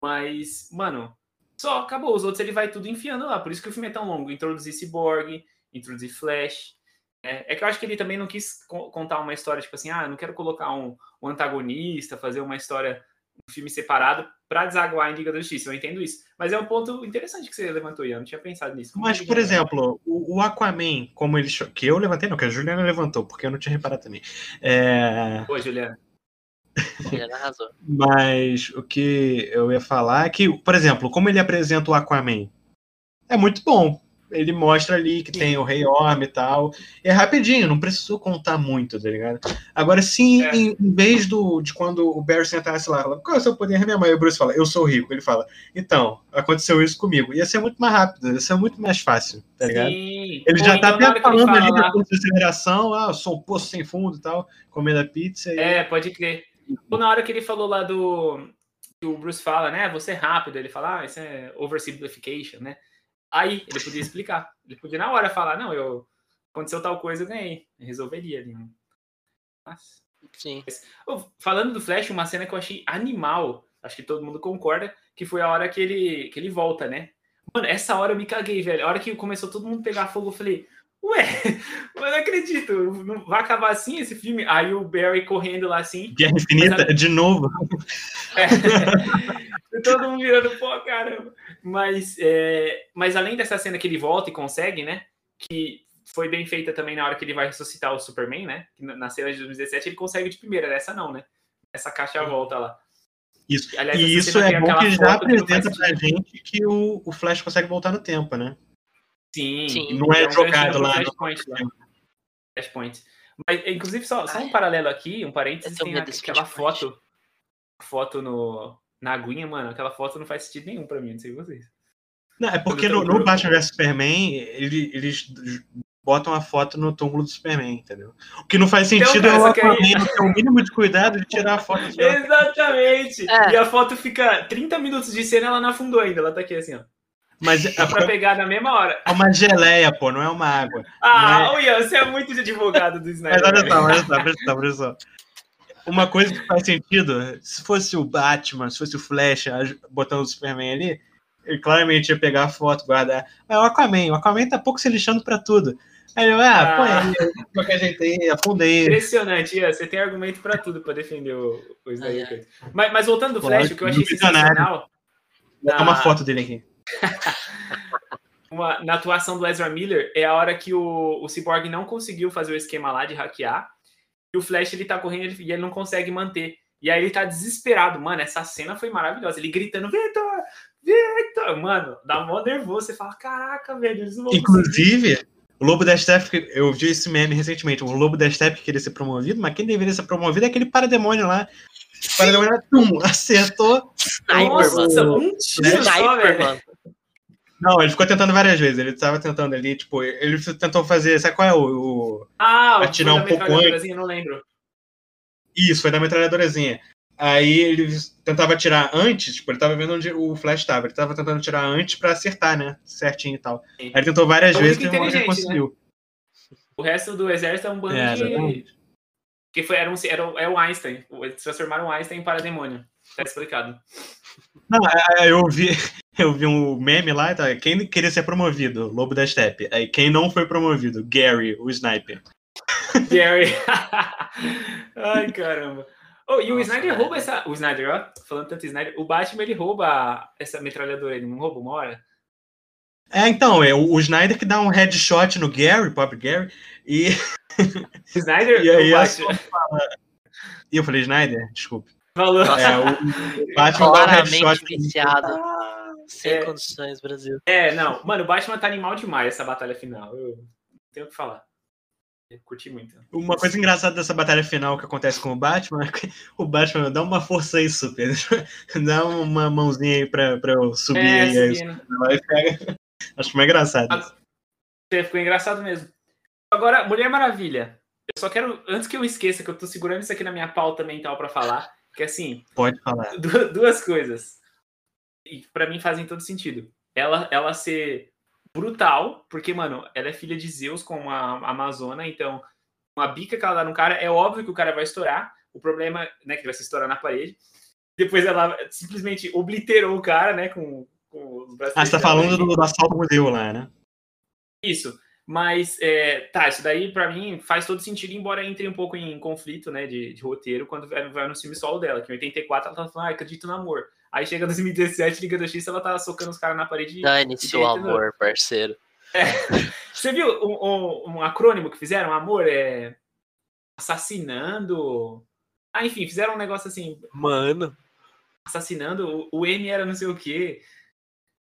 Mas, mano, só acabou. Os outros ele vai tudo enfiando lá. Por isso que o filme é tão longo. Introduzir Cyborg, introduzir Flash. É, é que eu acho que ele também não quis co- contar uma história, tipo assim, ah, não quero colocar um, um antagonista, fazer uma história, um filme separado pra desaguar em Liga da Justiça. Eu entendo isso. Mas é um ponto interessante que você levantou, Ian. Eu não tinha pensado nisso. Mas, por exemplo, o, o Aquaman, como ele. Que eu levantei, não, que a Juliana levantou, porque eu não tinha reparado também. É, Oi, Juliana. Ele arrasou. Mas o que eu ia falar é que, por exemplo, como ele apresenta o Aquaman, é muito bom. Ele mostra ali que tem o Rei Orm e tal. É rapidinho, não precisou contar muito, tá ligado? Agora, sim, É. em, em vez do, de quando o Barry sentasse lá, fala, qual é o seu poder, minha mãe? E o Bruce fala, eu sou rico. Ele fala, então, aconteceu isso comigo. Ia ser muito mais rápido, ia ser muito mais fácil, tá ligado? Sim. Ele Pô, já então, tá na até falando fala ali lá- da aceleração, ah, eu sou um poço sem fundo e tal, comendo a pizza. e- É, pode crer. Ou na hora que ele falou lá do. Que o Bruce fala, né? Você é rápido. Ele fala, ah, isso é oversimplification, né? Aí ele podia explicar. Ele podia na hora falar, não, eu. Aconteceu tal coisa, eu ganhei. Eu resolveria ali. né? Nossa. Sim. Falando do Flash, uma cena que eu achei animal, acho que todo mundo concorda, que foi a hora que ele, que ele volta, né? Mano, essa hora eu me caguei, velho. A hora que começou todo mundo pegar fogo, eu falei, ué, eu não acredito, não vai acabar assim esse filme? Aí o Barry correndo lá assim, Guerra Infinita, Mas a- de novo. é, todo mundo virando pó, caramba. Mas, é, mas além dessa cena que ele volta e consegue, né? Que foi bem feita também na hora que ele vai ressuscitar o Superman, né? Na na cena de 2017 ele consegue de primeira, nessa não, né? Essa caixa volta lá. Isso. Aliás, e isso é bom que já foto que apresenta pra gente que o, o Flash consegue voltar no tempo, né? Sim, Sim. Não é um jogado lá no Flashpoint lá. Flashpoint. Mas, inclusive, só, só um paralelo aqui, um parênteses, tem medo desse aquela foto, foto no, na aguinha, mano, aquela foto não faz sentido nenhum pra mim, não sei vocês. Não, é porque no, no Batman vs Superman, ele- eles botam a foto no túmulo do Superman, entendeu? O que não faz Então, sentido cara, é o aí- Aquaman ter o mínimo de cuidado de tirar a foto. Exatamente! É. E a foto fica 30 minutos de cena, ela não afundou ainda, ela tá aqui assim, ó. Mas é, Dá pra pegar na mesma hora. é uma geleia, pô, não é uma água. Ah, ô Ian, você é muito de advogado do Snyder. Mas olha só, olha só, olha só, olha só. Uma coisa que faz sentido, se fosse o Batman, se fosse o Flash botando o Superman ali, ele claramente ia pegar a foto, guardar. Mas o Aquaman, o Aquaman tá pouco se lixando pra tudo. Aí eu, ah, põe Ah. aí, de qualquer jeito aí, afunda aí. Impressionante, Ian. Você tem argumento pra tudo pra defender o, o Snyder. Ai, Cut. Mas, mas voltando do Flash, Lógico, o que eu achei sensacional Botar uma Ah. foto dele aqui. uma- na atuação do Ezra Miller é a hora que o, o Cyborg não conseguiu fazer o esquema lá de hackear. E o Flash ele tá correndo ele- e ele não consegue manter. E aí ele tá desesperado. Mano, essa cena foi maravilhosa. Ele gritando, Victor! Victor! Mano, dá mó nervoso. Você fala, caraca, velho, eles vão conseguir." Inclusive, o Lobo da Steppe, eu vi esse meme recentemente, o Lobo da Steppe queria ser promovido, mas quem deveria ser promovido é aquele parademônio lá. Parademônio lá, tum, acertou. Sniper, Nossa, mano. um tiro Sniper, mano. Não, ele ficou tentando várias vezes. Ele tava tentando ali, tipo, ele tentou fazer. Sabe qual é o. o- Ah, Atirar foi um da pouco metralhadorazinha, não lembro. Isso, foi da metralhadorazinha. Aí ele tentava atirar antes, tipo, ele tava vendo onde o Flash tava. Ele tava tentando atirar antes pra acertar, né? Certinho e tal. Sim. Aí ele tentou várias Foi vezes e né? conseguiu. O resto do exército é um bando É, de. Que foi, era, um, era, o- é o Einstein. Eles transformaram o Einstein em parademônio. Tá explicado. Não, aí eu vi, eu vi um meme lá, tá? quem queria ser promovido? Lobo da Steppe. Aí quem não foi promovido? Gary, o sniper. Gary. Ai, caramba. Oh, e o Nossa, Snyder velho. rouba essa. O Snyder, ó. Falando tanto Snyder. O Batman ele rouba essa metralhadora, ele não rouba uma hora? É, então, é o, o Snyder que dá um headshot no Gary, pobre Gary, e, Snyder E aí, o a Batman. e eu falei, Snyder, desculpe. Falou. É, o, Batman dá um headshot. viciado. Ah, Sem é, condições, Brasil. É, não. Mano, o Batman tá animal demais essa batalha final. Eu tenho o que falar. Eu curti muito. Uma coisa engraçada dessa batalha final que acontece com o Batman é que o Batman dá uma força aí, super. Dá uma mãozinha aí pra, pra eu subir é, aí. aí pega. Acho mais engraçado. Ah, ficou engraçado mesmo. Agora, Mulher Maravilha. Eu só quero, antes que eu esqueça, que eu tô segurando isso aqui na minha pauta mental para falar, que assim. Pode falar. Duas coisas. E para mim fazem todo sentido. Ela, ela ser brutal, porque, mano, ela é filha de Zeus com a Amazona, então uma bica que ela dá no cara, é óbvio que o cara vai estourar. O problema, né, que vai se estourar na parede. Depois ela simplesmente obliterou o cara, né, com, com os braços. Ah, você tá falando do, do assalto museu lá, né? Isso. Mas, é, tá, isso daí para mim faz todo sentido, embora entre um pouco em conflito, né, de, de roteiro, quando vai, vai no filme solo dela, que em 84 ela tá falando, ah, acredito no amor. Aí chega 2017, Liga da X, ela tá socando os caras na parede. Dane-se o amor, parceiro. É. Você viu um, um, um, acrônimo que fizeram? Amor é. Assassinando. Ah, enfim, fizeram um negócio assim. Mano. Assassinando. O, o M era não sei o quê.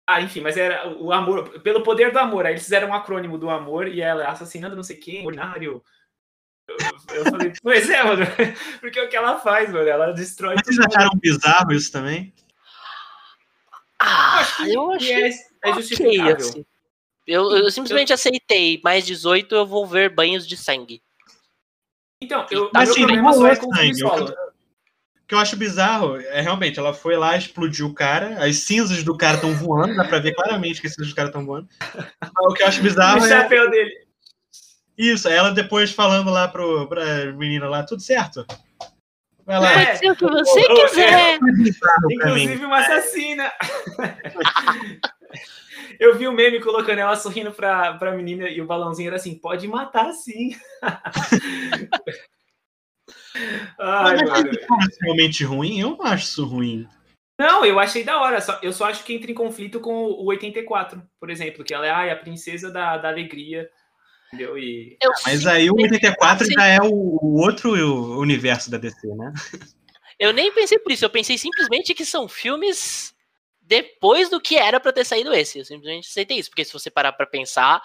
Ah, enfim, mas era o amor, pelo poder do amor. Aí eles fizeram um acrônimo do amor e ela assassinando não sei quem, ordinário. Eu, eu falei, pois é, mano, porque é o que ela faz, mano, ela destrói. Mas vocês acharam bizarro isso também? Ah, eu acho que é, é justificável. Okay, assim. eu, eu, simplesmente eu... aceitei, mais 18 eu vou ver banhos de sangue. Então, eu, mas, assim, problema só é com sangue. o que eu acho bizarro é realmente, ela foi lá, explodiu o cara, as cinzas do cara estão voando, dá pra ver claramente que as cinzas do cara estão voando. o que eu acho bizarro o é. O chapéu dele. Isso, ela depois falando lá pro, pra menina lá, tudo certo. Vai lá. Pode ser o que você é, quiser. É, inclusive uma assassina. Eu vi o um meme colocando ela sorrindo pra, pra menina e o balãozinho era assim: pode matar sim. Ai, Mas. É realmente ruim? Eu não acho isso ruim. Não, eu achei da hora. Só, eu só acho que entra em conflito com o 84, por exemplo, que ela é ai, a princesa da, da alegria. Entendeu? E... Mas aí o 84 já é o, o outro universo da DC, né? Eu nem pensei por isso, eu pensei simplesmente que são filmes depois do que era para ter saído esse. Eu simplesmente aceitei isso, porque se você parar para pensar,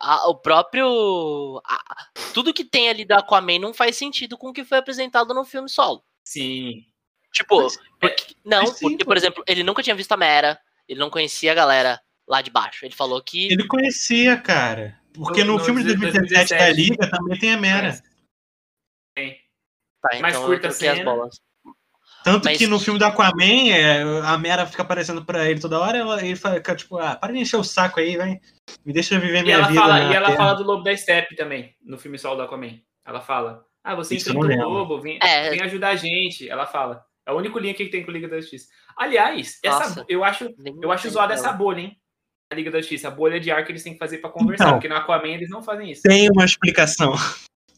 a, o próprio. A, tudo que tem ali do Aquaman não faz sentido com o que foi apresentado no filme solo. Sim. Tipo, mas, porque, é, não, sim, porque, por exemplo, ele nunca tinha visto a Mera, ele não conhecia a galera lá de baixo. Ele falou que. Ele conhecia, cara. Porque no, no filme de 2017 da Liga também tem a Mera. Tem. Tá, então Mais curta. As bolas. Tanto Mas... que no filme do Aquaman, é, a Mera fica aparecendo pra ele toda hora, ela, ele fica tipo, ah, para de encher o saco aí, vai. Me deixa viver minha ela vida. Fala, e ela terra. fala do Lobo da Steppe também, no filme solo do Aquaman. Ela fala, ah, você enfrentou o Lobo, vem, é. vem ajudar a gente. Ela fala. É o único link que tem com a Liga da Justiça. Aliás, essa, eu acho, eu acho zoada essa bolha, hein? A Liga da Justiça, a bolha de ar que eles têm que fazer para conversar, então, porque no Aquaman eles não fazem isso. Tem uma explicação.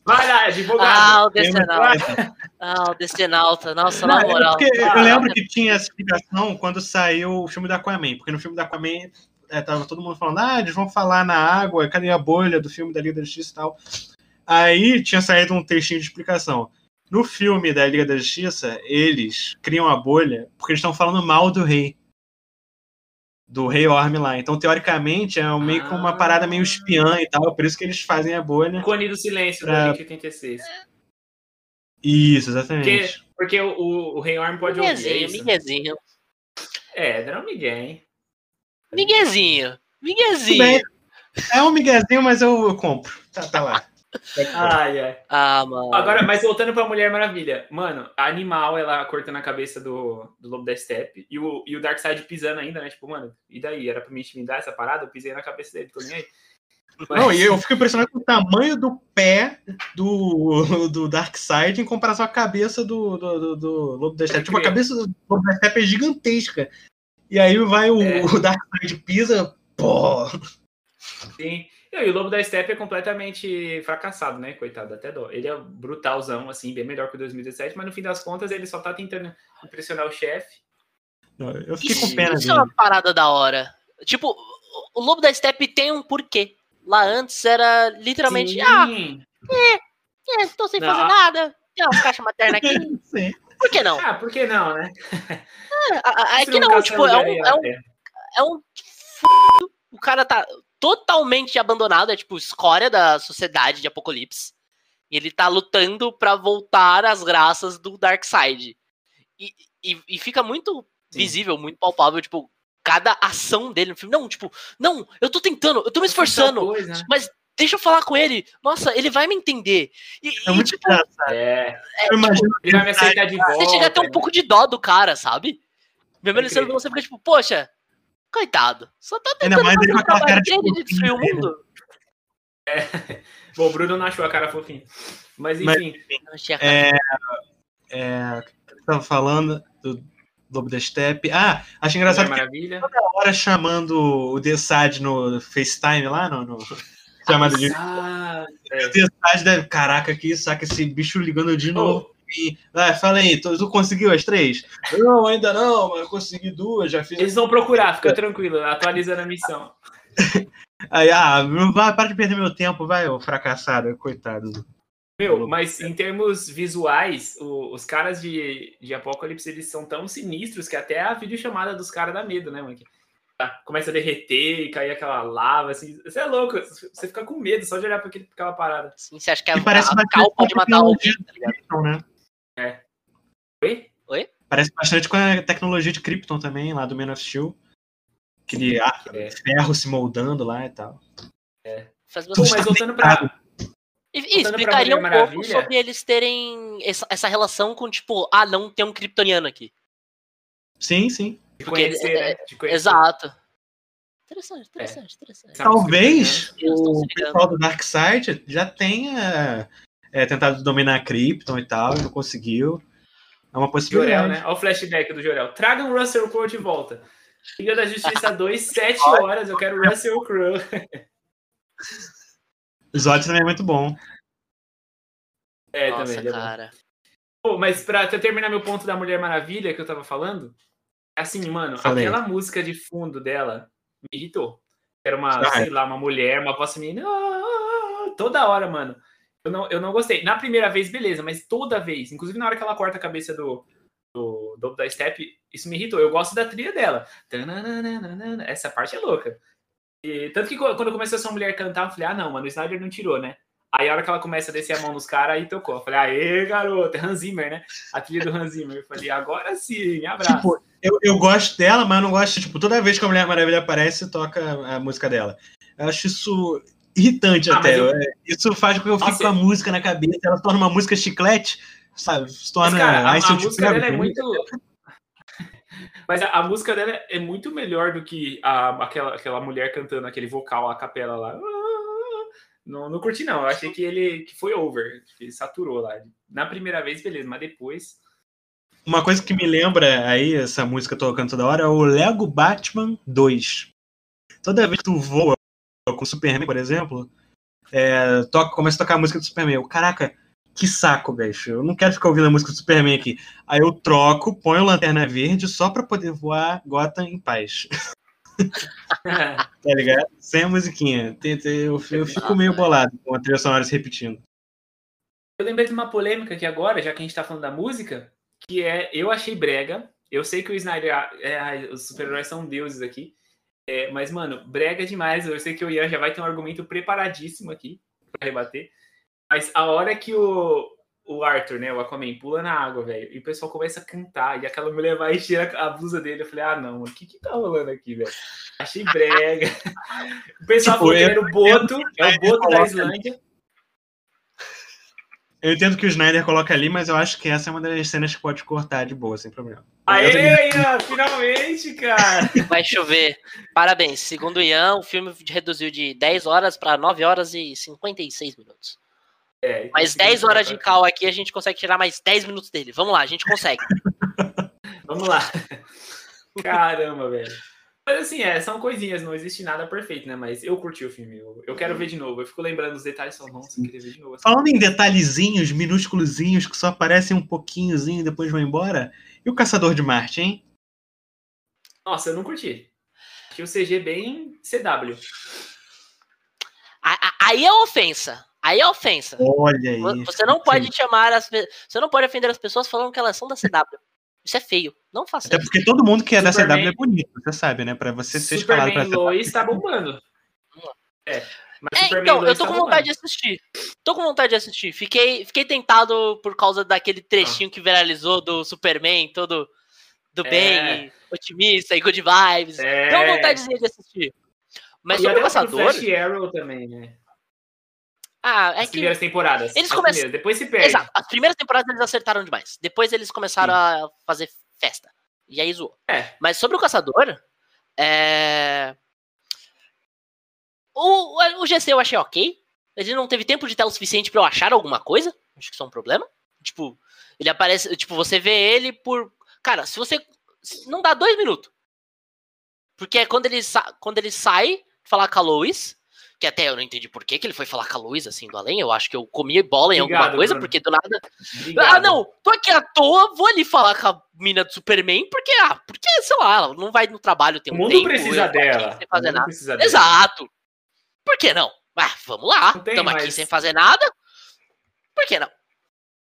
Vai lá, advogado. Ah, o Decenalta. Ah, o Decenalta. Nossa, na moral. É eu lembro que tinha essa explicação quando saiu o filme da Aquaman, porque no filme da Aquaman é, tava todo mundo falando, ah, eles vão falar na água, cadê a bolha do filme da Liga da Justiça e tal. Aí tinha saído um textinho de explicação. No filme da Liga da Justiça, eles criam a bolha porque eles estão falando mal do rei do Rei Orm lá. Então, teoricamente, é meio que uma ah. parada meio espiã e tal, por isso que eles fazem a bolha. Cone do silêncio pra... do 86. Isso, exatamente. Porque, porque o, o Rei Orm pode miguezinho, ouvir isso. Miguezinho. É, não Miguel, hein? Miguezinho. Miguezinho. É um miguezinho, mas eu, eu compro. Tá, tá lá. Ai, ai. Ah, mano. Agora, mas voltando pra Mulher Maravilha. Mano, a animal, ela cortando a cabeça do, do Lobo da Steppe e o, e o Darkseid pisando ainda, né? Tipo, mano, e daí? Era pra me intimidar essa parada? Eu pisei na cabeça dele, tô nem aí. Mas... Não, e eu fico impressionado com o tamanho do pé do, do Darkseid em comparação à cabeça do, do, do, do Lobo da Steppe. Tipo, a cabeça do Lobo da Steppe é gigantesca. E aí vai o, é. o Darkseid pisa, pô. Sim. E o Lobo da Steppe é completamente fracassado, né? Coitado, até dó. Ele é brutalzão, assim, bem melhor que o 2017, mas no fim das contas ele só tá tentando impressionar o chefe. Eu fiquei com pena Isso é uma parada da hora. Tipo, o Lobo da Steppe tem um porquê. Lá antes era literalmente, Sim. ah, é, é, tô sem não. fazer nada. Tem uma caixa materna aqui. Sim. Por que não? Ah, por que não, né? É, aqui não, tipo, é um, é um é um o cara tá totalmente abandonado, é tipo escória da sociedade de Apocalipse. E ele tá lutando para voltar às graças do Darkseid. E, e, e fica muito Sim. visível, muito palpável, tipo, cada ação dele no filme. Não, tipo, não, eu tô tentando, eu tô me esforçando, coisa, mas deixa eu falar com ele. Nossa, ele vai me entender. E, é e tipo, é, é, eu imagino tipo, ele vai me aceitar de volta. Você chega a ter um pouco de dó do cara, sabe? Mesmo ele sendo você fica tipo, poxa, coitado, só tá tentando Ainda mais ele com aquela cara de destruir o mundo. É. Bom, o Bruno não achou a cara fofinha. Mas enfim. Mas, enfim é, é, eu tava falando do Lobo da Steppe. Ah, acho engraçado que toda hora chamando o Desad no FaceTime lá, no, no chamado de. Ah, é. O Desad deve. Caraca, que saca esse bicho ligando de novo. E, ah, fala aí, tu, tu, conseguiu as três? Não, ainda não, mas eu consegui duas, já fiz. Eles vão procurar, fica tranquilo, atualizando a missão. Aí, ah, vai, para de perder meu tempo, vai, ô fracassado, coitado. Meu, mas em termos visuais, o, os caras de, de Apocalipse, eles são tão sinistros que até a videochamada dos caras dá medo, né, mano? Começa a derreter e cair aquela lava, assim. Você é louco, você fica com medo só de olhar para aquela parada. Sim, você acha que a, parece a, a Cal pode matar alguém, tá Krypton, né? É. Oi? Oi? Parece bastante com a tecnologia de Krypton também, lá do Man of Steel. Aquele é. ferro se moldando lá e tal. É. Faz Pô, mas voltando pra. E, e explicaria um Maravilha. pouco sobre eles terem essa, essa, relação com, tipo, ah, não tem um kryptoniano aqui. Sim, sim. De conhecer, é, né? De conhecer. Exato. Interessante, interessante, é. interessante. Talvez o pessoal do Darkseid já tenha é, tentado dominar a Krypton e tal, e não conseguiu. É uma possibilidade. Jorel, né? Olha o flashback do Jorel. Traga o Russell Crowe de volta. Liga da Justiça 2, 7 horas. Eu quero Russell Crowe. Zod também é muito bom. É, Nossa, também. cara. É Pô, mas pra terminar meu ponto da Mulher Maravilha que eu tava falando, assim, mano, Falei. aquela música de fundo dela me irritou. Era uma, ah, sei lá, uma mulher, uma voz feminina. Ah, toda hora, mano. Eu não, eu não gostei. Na primeira vez, beleza, mas toda vez, inclusive na hora que ela corta a cabeça do, do, do da Step, isso me irritou. Eu gosto da trilha dela. Essa parte é louca. E, tanto que quando começou essa mulher cantar, eu falei, ah, não, mano, o Snyder não tirou, né? Aí a hora que ela começa a descer a mão nos caras, aí tocou. Eu falei, aê, garoto, Hans Zimmer, né? A trilha do Hans Zimmer. Eu falei, agora sim, abraço. Tipo, eu, eu gosto dela, mas não gosto, tipo, toda vez que a Mulher Maravilha aparece, toca a música dela. Eu acho isso irritante ah, até. Eu... É, isso faz com que eu fique com a música na cabeça, ela torna uma música chiclete, sabe? Se torna. Mas, cara, a, a música dela é muito. Mas a, a, música dela é muito melhor do que a, aquela, aquela mulher cantando aquele vocal, a capela lá. Não, não curti, não. Eu achei que ele que foi over, que saturou lá. Na primeira vez, beleza, mas depois. Uma coisa que me lembra aí, essa música tocando toda hora, é o Lego Batman 2. Toda vez que tu voa com o Superman, por exemplo, é, toca, começa a tocar a música do Superman. Eu, caraca, que saco, bicho. Eu não quero ficar ouvindo a música do Superman aqui. Aí eu troco, ponho lanterna verde só pra poder voar Gotham em paz. tá ligado? Sem a musiquinha. Eu, fico meio bolado com a trilha sonora se repetindo. Eu lembrei de uma polêmica aqui agora, já que a gente tá falando da música, que é eu achei brega. Eu sei que o Snyder, é, os super-heróis são deuses aqui. É, mas, mano, brega demais. Eu sei que o Ian já vai ter um argumento preparadíssimo aqui para rebater. Mas a hora que o, o Arthur, né, o Aquaman, pula na água, velho, e o pessoal começa a cantar, e aquela mulher vai e tira a blusa dele, eu falei, ah, não, o que que tá rolando aqui, velho? Achei brega. o pessoal tipo, falou que era o Boto, é o Boto da Islândia. Eu entendo que o Snyder coloca ali, mas eu acho que essa é uma das cenas que pode cortar de boa, sem problema. Aê, Ian, finalmente, cara! Vai chover. Parabéns. Segundo o Ian, o filme reduziu de 10 horas para 9 horas e 56 minutos. É, então mais 10 horas de cal aqui, a gente consegue tirar mais 10 minutos dele. Vamos lá, a gente consegue. Vamos lá. Caramba, velho. Mas assim, é, são coisinhas, não existe nada perfeito, né? Mas eu curti o filme, eu, eu quero ver de novo. Eu fico lembrando os detalhes, só nossa, eu queria ver de novo. Falando em detalhezinhos, minúsculozinhos, que só aparecem um pouquinhozinho e depois vão embora. E o Caçador de Marte, hein? Nossa, eu não curti. Achei o CG bem CW. Aí é ofensa. Aí é ofensa. Olha aí. Você não pode chamar as Você não pode ofender as pessoas falando que elas são da CW. Isso é feio. Não faça Até isso. porque todo mundo que é da CW é bonito, você sabe, né? Pra você ser escalado pra. Lois tá bombando. É. Mas É, Superman então, eu tô tá com vontade de assistir. Tô com vontade de assistir. Fiquei, fiquei tentado por causa daquele Ah. trechinho que viralizou do Superman, todo do É. bem, otimista e good vibes. É. Tenho vontadezinha de assistir. Mas E sobre o Caçador. Flash Arrow também, né? Ah, é As que. primeiras temporadas. Eles começam- primeiras, Depois se perde. Exato. As primeiras temporadas eles acertaram demais. Depois eles começaram a fazer festa. E aí zoou. É. Mas sobre o Caçador, é. O, o GC eu achei ok. Ele não teve tempo de tela suficiente pra eu achar alguma coisa. Acho que isso é um problema. Tipo, ele aparece. Tipo, você vê ele por. Cara, se você. Não dá dois minutos. Porque é quando ele, sa... quando ele sai falar com a Lois. Que até eu não entendi por que, que ele foi falar com a Lois assim do além. Eu acho que eu comi bola em alguma Obrigado, coisa, Bruno. porque do nada. Obrigado. Ah, não, tô aqui à toa, vou ali falar com a mina do Superman, porque, ah, porque, sei lá, ela não vai no trabalho, tem O um mundo tempo. precisa dela. Sem O fazer mundo nada. precisa dela. Exato. Por que não? Ah, vamos lá, estamos aqui sem fazer nada. Por que não?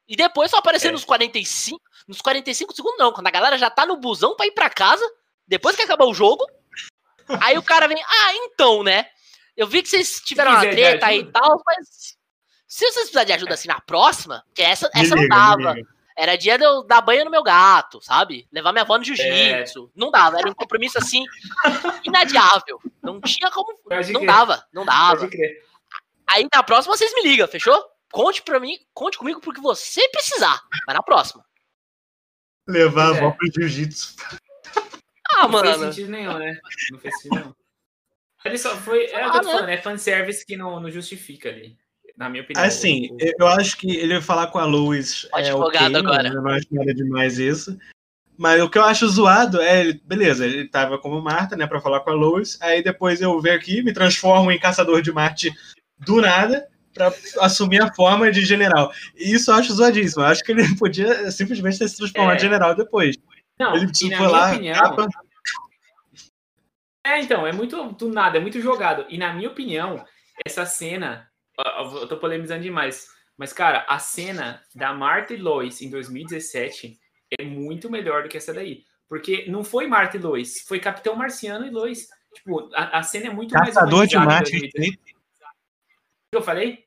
E depois só aparecer É. nos 45, nos 45 segundos não, quando a galera já tá no busão pra ir pra casa, depois que acabar o jogo, aí o cara vem, ah, então, né? Eu vi que vocês tiveram uma treta aí e tal, mas se vocês precisarem de ajuda assim na próxima, porque essa, Me essa não liga, me dava. Era dia de eu dar banho no meu gato, sabe? Levar minha avó no jiu-jitsu. Não dava, era um compromisso assim, inadiável. Não tinha como. Pode Não crer. dava, não dava. Pode crer. Aí na próxima vocês me ligam, fechou? Conte pra mim, conte comigo porque você precisar. Mas na próxima. Levar a é. avó pro jiu-jitsu. Ah, Não fez mano. sentido nenhum, né? Não fez sentido nenhum. Ele só foi. É o que eu Ah, tô né? falando, é fanservice que não, não justifica ali. Na minha opinião. Assim, O- o- eu acho que ele vai falar com a. O é advogado ok, agora. Eu não acho nada demais isso. Mas o que eu acho zoado é, ele- beleza, ele tava como Marta, né, pra falar com a Lois. Aí depois eu venho aqui, me transformo em caçador de Marte do nada, pra assumir a forma de general. E isso eu acho zoadíssimo. Eu acho que ele podia simplesmente ter se transformado É. em general depois. Não, ele e na foi minha lá, opinião. capa, É, então, é muito do nada, é muito jogado. E na minha opinião, essa cena. Eu tô polemizando demais. Mas, cara, a cena da Marta e Lois em 2017 é muito melhor do que essa daí. Porque não foi Marta e Lois, foi Capitão Marciano e Lois. Tipo, a, a cena é muito caçador de mais Marte. 2017. O que eu falei?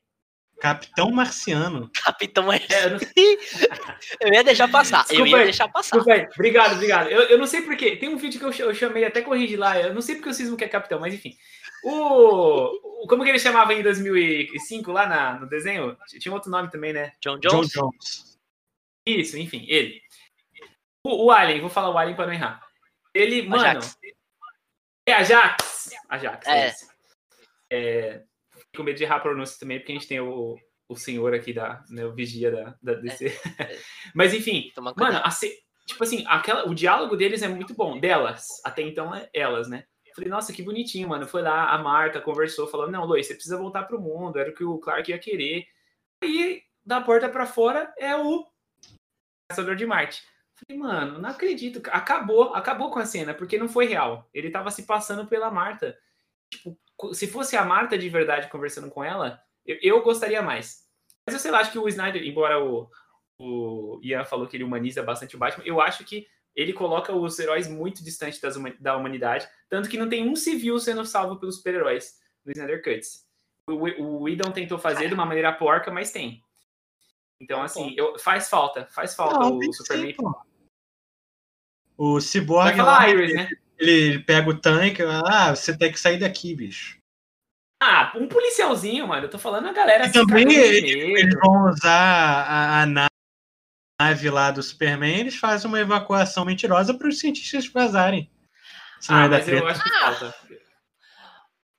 Capitão Marciano. Capitão é. É, eu não Eu ia deixar passar. eu Desculpa ia aí. deixar passar. Desculpa aí. Obrigado, obrigado. Eu, eu não sei porquê. Tem um vídeo que eu, ch- eu chamei, até corrigi lá. Eu não sei porque o Cismo que é capitão, mas enfim. O, o- Como que ele chamava em 2005 lá na, no desenho? Tinha outro nome também, né? John John Jones. Jones. Isso, enfim, ele. O, o Alien, vou falar o Alien para não errar. Ele, mano. Ajax. É Ajax. Ajax, é. É. É, com medo de errar a pronúncia também, porque a gente tem o, o senhor aqui da, né, o vigia da, da DC. Mas enfim. Mano, a ce- tipo assim, aquela, o diálogo deles é muito bom. Delas, até então é elas, né? Falei, nossa, que bonitinho, mano. Foi lá, a Marta conversou, falou: não, Lois, você precisa voltar pro mundo, era o que o Clark ia querer. Aí, da porta pra fora, é o Caçador de Marte. Falei, mano, não acredito. Acabou, acabou com a cena, porque não foi real. Ele tava se passando pela Marta. Tipo, se fosse a Marta de verdade conversando com ela, eu, eu gostaria mais. Mas eu sei lá, acho que o Snyder, embora o, o Ian falou que ele humaniza bastante o Batman, eu acho que ele coloca os heróis muito distantes das da humanidade, tanto que não tem um civil sendo salvo pelos super-heróis no Snyder Cuts. O, o Whedon tentou fazer de uma maneira porca, mas tem. Então, assim, eu- faz falta, faz falta Não, o Superman. pô. O Vai Cyborg falar lá, Iris, né? Ele pega o tanque, ah, você tem que sair daqui, bicho. Ah, um policialzinho, mano. Eu tô falando a galera E também cagando de ele- medo. Eles vão usar a, a na- nave lá do Superman, eles fazem uma evacuação mentirosa para os cientistas vazarem. Se não Ah, é da mas eu treta. acho que falta.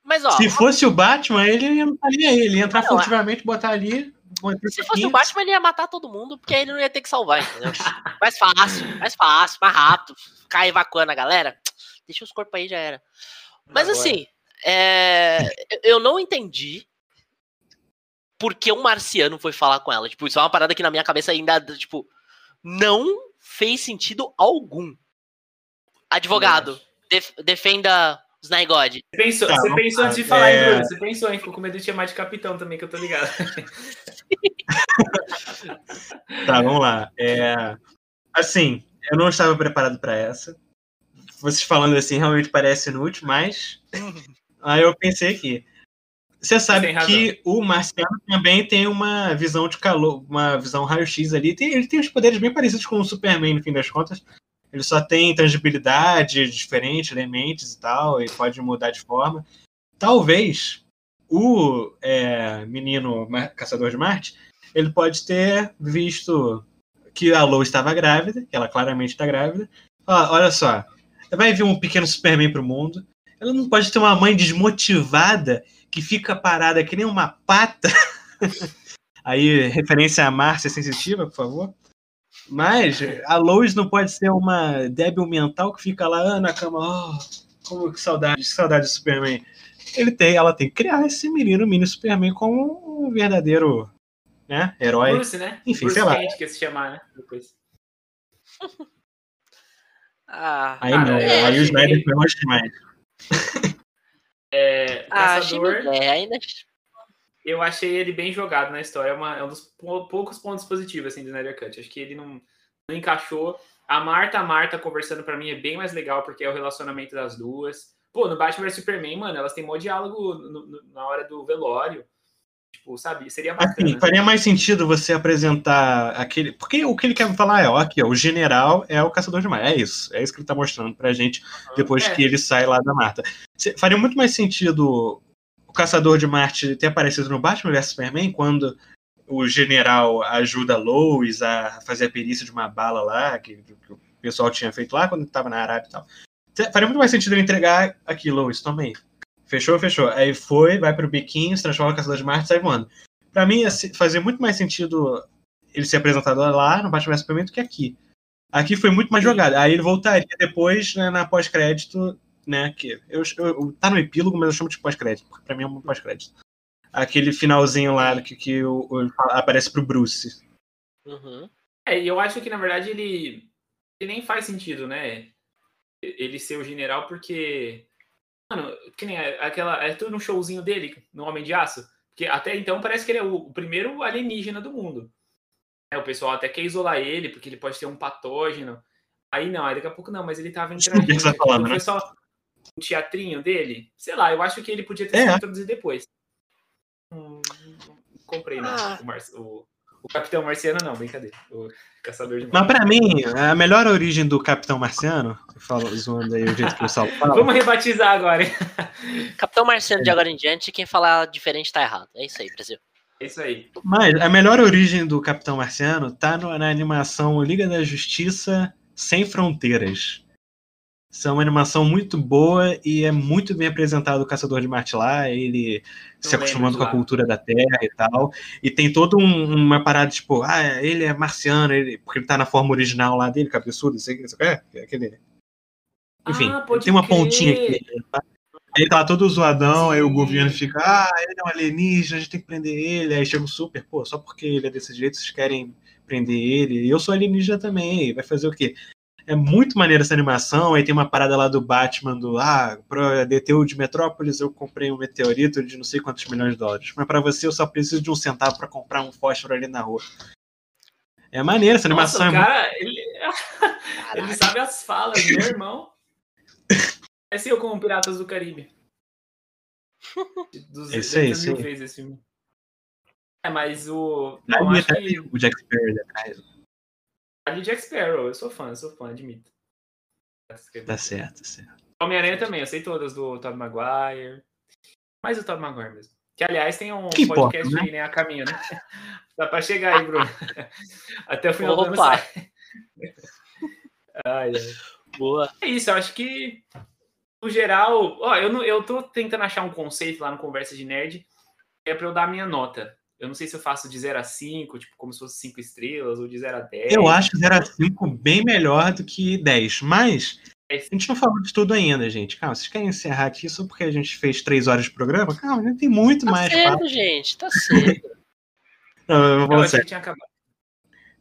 Mas, ó, Se fosse o Batman, ele não estaria aí. Ele ia entrar Não, furtivamente, botar ali. se fosse o Batman, ele ia matar todo mundo, porque aí ele não ia ter que salvar, entendeu? mais fácil, mais fácil, mais rápido. Ficar evacuando a galera. Deixa os corpos aí, já era. Mas Agora. assim, é, eu não entendi por que um marciano foi falar com ela. Tipo, isso é uma parada que na minha cabeça ainda, tipo, não fez sentido algum. Advogado, def- defenda os Naigod. Você pensou, Tá, você pensou lá. antes de falar, É. hein, Bruno? Você pensou, hein? Ficou com medo de chamar de capitão também, que eu tô ligado. Tá, vamos lá. É, assim, eu não estava preparado para essa. Vocês falando assim realmente parece inútil, mas. Aí eu pensei aqui. Você sabe que o Marciano também tem uma visão de calor, uma visão raio-x ali. Tem, ele tem os poderes bem parecidos com o Superman, no fim das contas. Ele só tem tangibilidade diferente, elementos e tal, e pode mudar de forma. Talvez o é, menino caçador de Marte, ele pode ter visto que a Lois estava grávida, que ela claramente está grávida. Olha só, vai vir um pequeno Superman para o mundo. Ela não pode ter uma mãe desmotivada que fica parada que nem uma pata. Aí, referência a Márcia sensitiva, por favor. Mas a Lois não pode ser uma débil mental que fica lá na cama, oh, como que saudade, saudade do Superman. Ele tem, ela tem que criar esse menino, mini Superman, como um verdadeiro né, herói. Bruce, né? Enfim, Bruce sei lá. que se chamar, né? Depois. ah, aí não, é, aí o Snyder foi mais demais. É, ah, Caçador, achei, é, ainda... eu achei ele bem jogado na história. É, uma, é um dos poucos pontos positivos assim, do Snyder Cut. Acho que ele não, não encaixou. A Marta, a Marta conversando para mim é bem mais legal, porque é o relacionamento das duas. Pô, no Batman vs Superman, mano, elas têm mó diálogo no, no, na hora do velório. Tipo, sabe? Seria bacana. Assim, faria mais sentido você apresentar aquele. Porque o que ele quer falar é, ó, aqui, ó, o general é o caçador de mar. É isso. É isso que ele tá mostrando pra gente depois é. que ele sai lá da Marta. Faria muito mais sentido o caçador de Marte ter aparecido no Batman vs Superman quando o general ajuda Lois a fazer a perícia de uma bala lá, que, que o pessoal tinha feito lá quando estava na Arábia e tal. Faria muito mais sentido ele entregar aqui, Lois, também. Fechou, fechou. Aí foi, vai pro biquinho, se transforma no Caçador de Marte e sai voando. Pra mim, fazia muito mais sentido ele ser apresentado lá no Batman Superman do que aqui. Aqui foi muito mais jogado. Aí ele voltaria depois né, na pós-crédito, né? Que eu, eu, tá no epílogo, mas eu chamo de pós-crédito, porque pra mim é um pós-crédito. Aquele finalzinho lá que, que o, o, aparece pro Bruce. Uhum. É, e eu acho que na verdade ele, ele nem faz sentido, né? Ele ser o general, porque Mano, que nem aquela. É tudo no showzinho dele, no Homem de Aço. Porque até então parece que ele é o, o primeiro alienígena do mundo. É, o pessoal até quer isolar ele, porque ele pode ter um patógeno. Aí não, aí daqui a pouco não, mas ele tava entrando. Que tá falando, né? né? só o teatrinho dele. Sei lá, eu acho que ele podia ter é. sido introduzido depois. Hum, comprei, não. Ah. O, Mar o, o Capitão Marciano, não, brincadeira. O Caçador de Mas pra mim, a melhor origem do Capitão Marciano, eu falo zoando aí o jeito que o Saulo fala. Vamos rebatizar agora. Capitão Marciano de agora em diante, quem falar diferente tá errado. É isso aí, Brasil. É isso aí. Mas a melhor origem do Capitão Marciano tá no, na animação Liga da Justiça Sem Fronteiras. Isso é uma animação muito boa e é muito bem apresentado o Caçador de Marte lá, ele Não se acostumando com a cultura da Terra e tal. E tem toda um, uma parada, tipo, ah, ele é marciano, ele, porque ele tá na forma original lá dele, cabeçudo, sei, sei, é, aquele. Enfim, ah, tem uma crer. pontinha aqui. Tá? Ele tá todo zoadão, Sim. aí o governo fica, ah, ele é um alienígena, a gente tem que prender ele. Aí chega o super, pô, só porque ele é desse jeito, vocês querem prender ele. Eu sou alienígena também, vai fazer o quê? É muito maneira essa animação. Aí tem uma parada lá do Batman do ah, pra DTU de Metrópolis eu comprei um meteorito de não sei quantos milhões de dólares. Mas para você eu só preciso de um centavo para comprar um fósforo ali na rua. É maneira essa animação. Nossa, é cara, muito... ele... ele sabe as falas, meu irmão. É assim eu como Piratas do Caribe. Dos esse aí, esse aí. esse filme. É, mas o. Não, acho que... O Jack Sparrow atrás. Ali Jack Sparrow, eu sou fã, eu sou fã, admito. Tá certo, tá certo. Homem-Aranha também, eu sei todas do Tobey Maguire. Mais o Tobey Maguire mesmo. Que, aliás, tem um que podcast importa, aí, né? A caminho, né? Dá pra chegar aí, Bruno. Até o final Opa. do ano sai. ai, ai. Boa. É isso, eu acho que, no geral... Ó, eu, não, eu tô tentando achar um conceito lá no Conversa de Nerd é pra eu dar a minha nota. Eu não sei se eu faço de 0 a 5, tipo, como se fosse 5 estrelas, ou de 0 a 10. Eu acho 0 a 5 bem melhor do que 10, mas É, a gente não falou de tudo ainda, gente. Calma, vocês querem encerrar aqui só porque a gente fez 3 horas de programa? Calma, ainda tem muito Tá mais. cedo, papo. gente, tá cedo. Não, eu sério. que tinha acabado.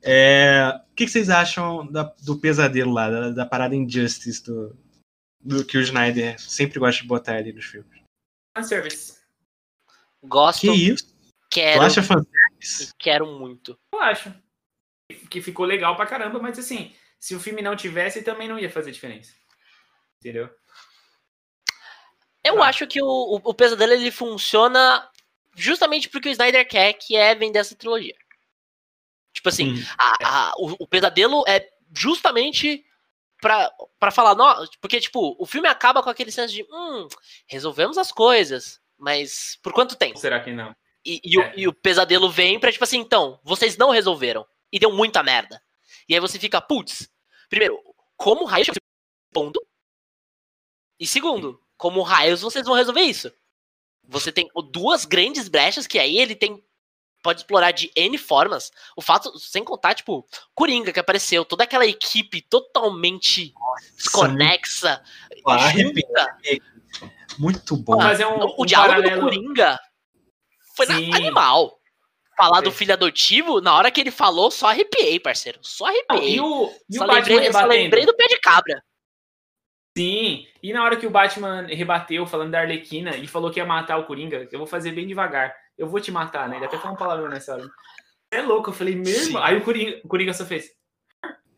É, o que, que vocês acham da- do pesadelo lá, da, da parada Injustice, do, do que o Snyder sempre gosta de botar ali nos filmes? Fanservice. Gosto, Que isso? Tu quero acha fanservice? quero muito. Eu acho. que ficou legal pra caramba, mas assim, se o filme não tivesse, também não ia fazer diferença. Entendeu? Eu Tá. acho que o, o pesadelo ele funciona justamente porque o Snyder quer, que é vender essa trilogia. Tipo assim, Hum. a- a- o, o pesadelo é justamente pra, pra falar, não, porque, tipo, o filme acaba com aquele senso de, hum, resolvemos as coisas, mas por quanto tempo? Será que não? E, e o, É. e o pesadelo vem pra, tipo assim, então, vocês não resolveram. E deu muita merda. E aí você fica, putz, primeiro, como raios ponto? E segundo, como raios vocês vão resolver isso? Você tem duas grandes brechas que aí ele tem. Pode explorar de N formas. O fato, sem contar, tipo, Coringa que apareceu, toda aquela equipe totalmente desconexa, Ah, junta. Muito bom. Mas é um, O um diálogo paralelo... do Coringa foi na- Sim. animal. Falar do filho adotivo, na hora que ele falou, só arrepiei, parceiro. Só Não, arrepiei. e o, e só, o Batman lembrei, só rebatendo? lembrei do pé de cabra. Sim, e na hora que o Batman rebateu falando da Arlequina e falou que ia matar o Coringa, eu vou fazer bem devagar. Eu vou te matar, né? Ele até falou uma palavra nessa hora. É louco, eu falei, irmão. Aí o Coringa, o Coringa só fez.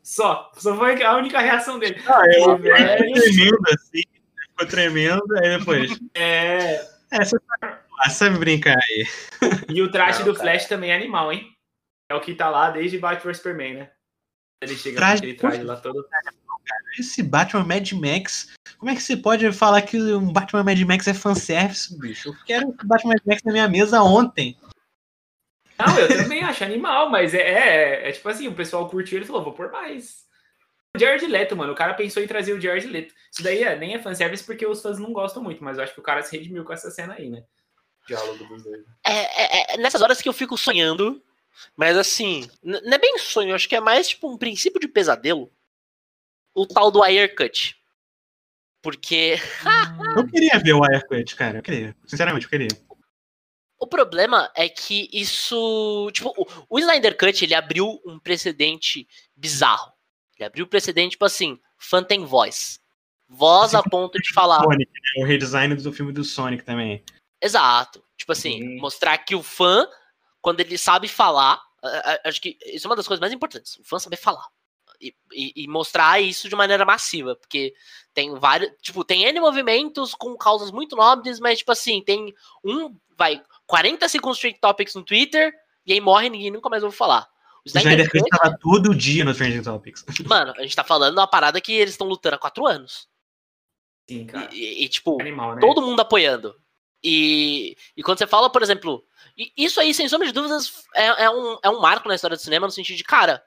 Só. Só foi a única reação dele. Ah, eu Ficou velho. tremendo assim, ficou tremendo, aí depois. É. É, você sabe, ah, sabe brincar aí. E o traje Não, do cara. Flash também é animal, hein? É o que tá lá desde Batman vs Superman, né? Ele chega Traje- com aquele traje lá todo. Esse Batman Mad Max, como é que você pode falar que um Batman Mad Max é fanservice, bicho? Eu quero o Batman Mad Max na minha mesa ontem. Não, eu também acho animal, mas é, é, é tipo assim, o pessoal curtiu ele falou, vou por mais. O Jared Leto, mano, o cara pensou em trazer o Jared Leto. Isso daí é, nem é fanservice porque os fãs não gostam muito, mas eu acho que o cara se redimiu com essa cena aí, né? Diálogo dos dois. É, é- é nessas horas que eu fico sonhando, mas assim, não é bem sonho, acho que é mais tipo um princípio de pesadelo. O tal do Cut. Porque Eu queria ver o Wirecut, cara. Eu queria. Sinceramente, eu queria. o problema é que isso. Tipo, o, o Snyder Cut ele abriu um precedente bizarro. Ele abriu um precedente, tipo assim, fã tem voz. Voz a ponto de falar. Sonic, né? O redesign do filme do Sonic também. Exato. Tipo assim, Sim. mostrar que o fã, quando ele sabe falar, acho que isso é uma das coisas mais importantes, o fã saber falar. E, e- e mostrar isso de maneira massiva, porque tem vários, tipo, tem N movimentos com causas muito nobres, mas, tipo assim, tem um, vai, 40 segundos de Trending Topics no Twitter, e aí morre e ninguém nunca mais ouve falar. O Snyder Cut, tava todo dia no Trending Topics. mano, a gente tá falando uma parada que eles estão lutando há quatro anos. Sim, cara. E, e, tipo, Animal, né? todo mundo apoiando. E, e quando você fala, por exemplo, isso aí, sem sombra de dúvidas, é, é um, é um marco na história do cinema, no sentido de, cara,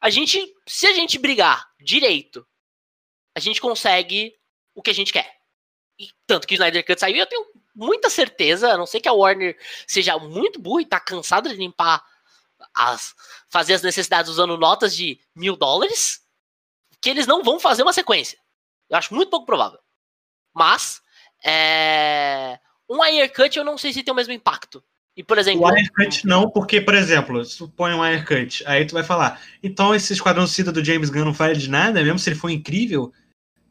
a gente, se a gente brigar direito, a gente consegue o que a gente quer. E tanto que o Snyder Cut saiu, eu tenho muita certeza, a não sei que a Warner seja muito burra e tá cansada de limpar as. fazer as necessidades usando notas de mil dólares, que eles não vão fazer uma sequência. Eu acho muito pouco provável. Mas, é, um Cut eu não sei se tem o mesmo impacto. E, por exemplo, O Wirecut não, porque, por exemplo, se tu põe um Wirecut, aí tu vai falar, então esse Esquadrão Cida do James Gunn não vale de nada, mesmo se ele for incrível?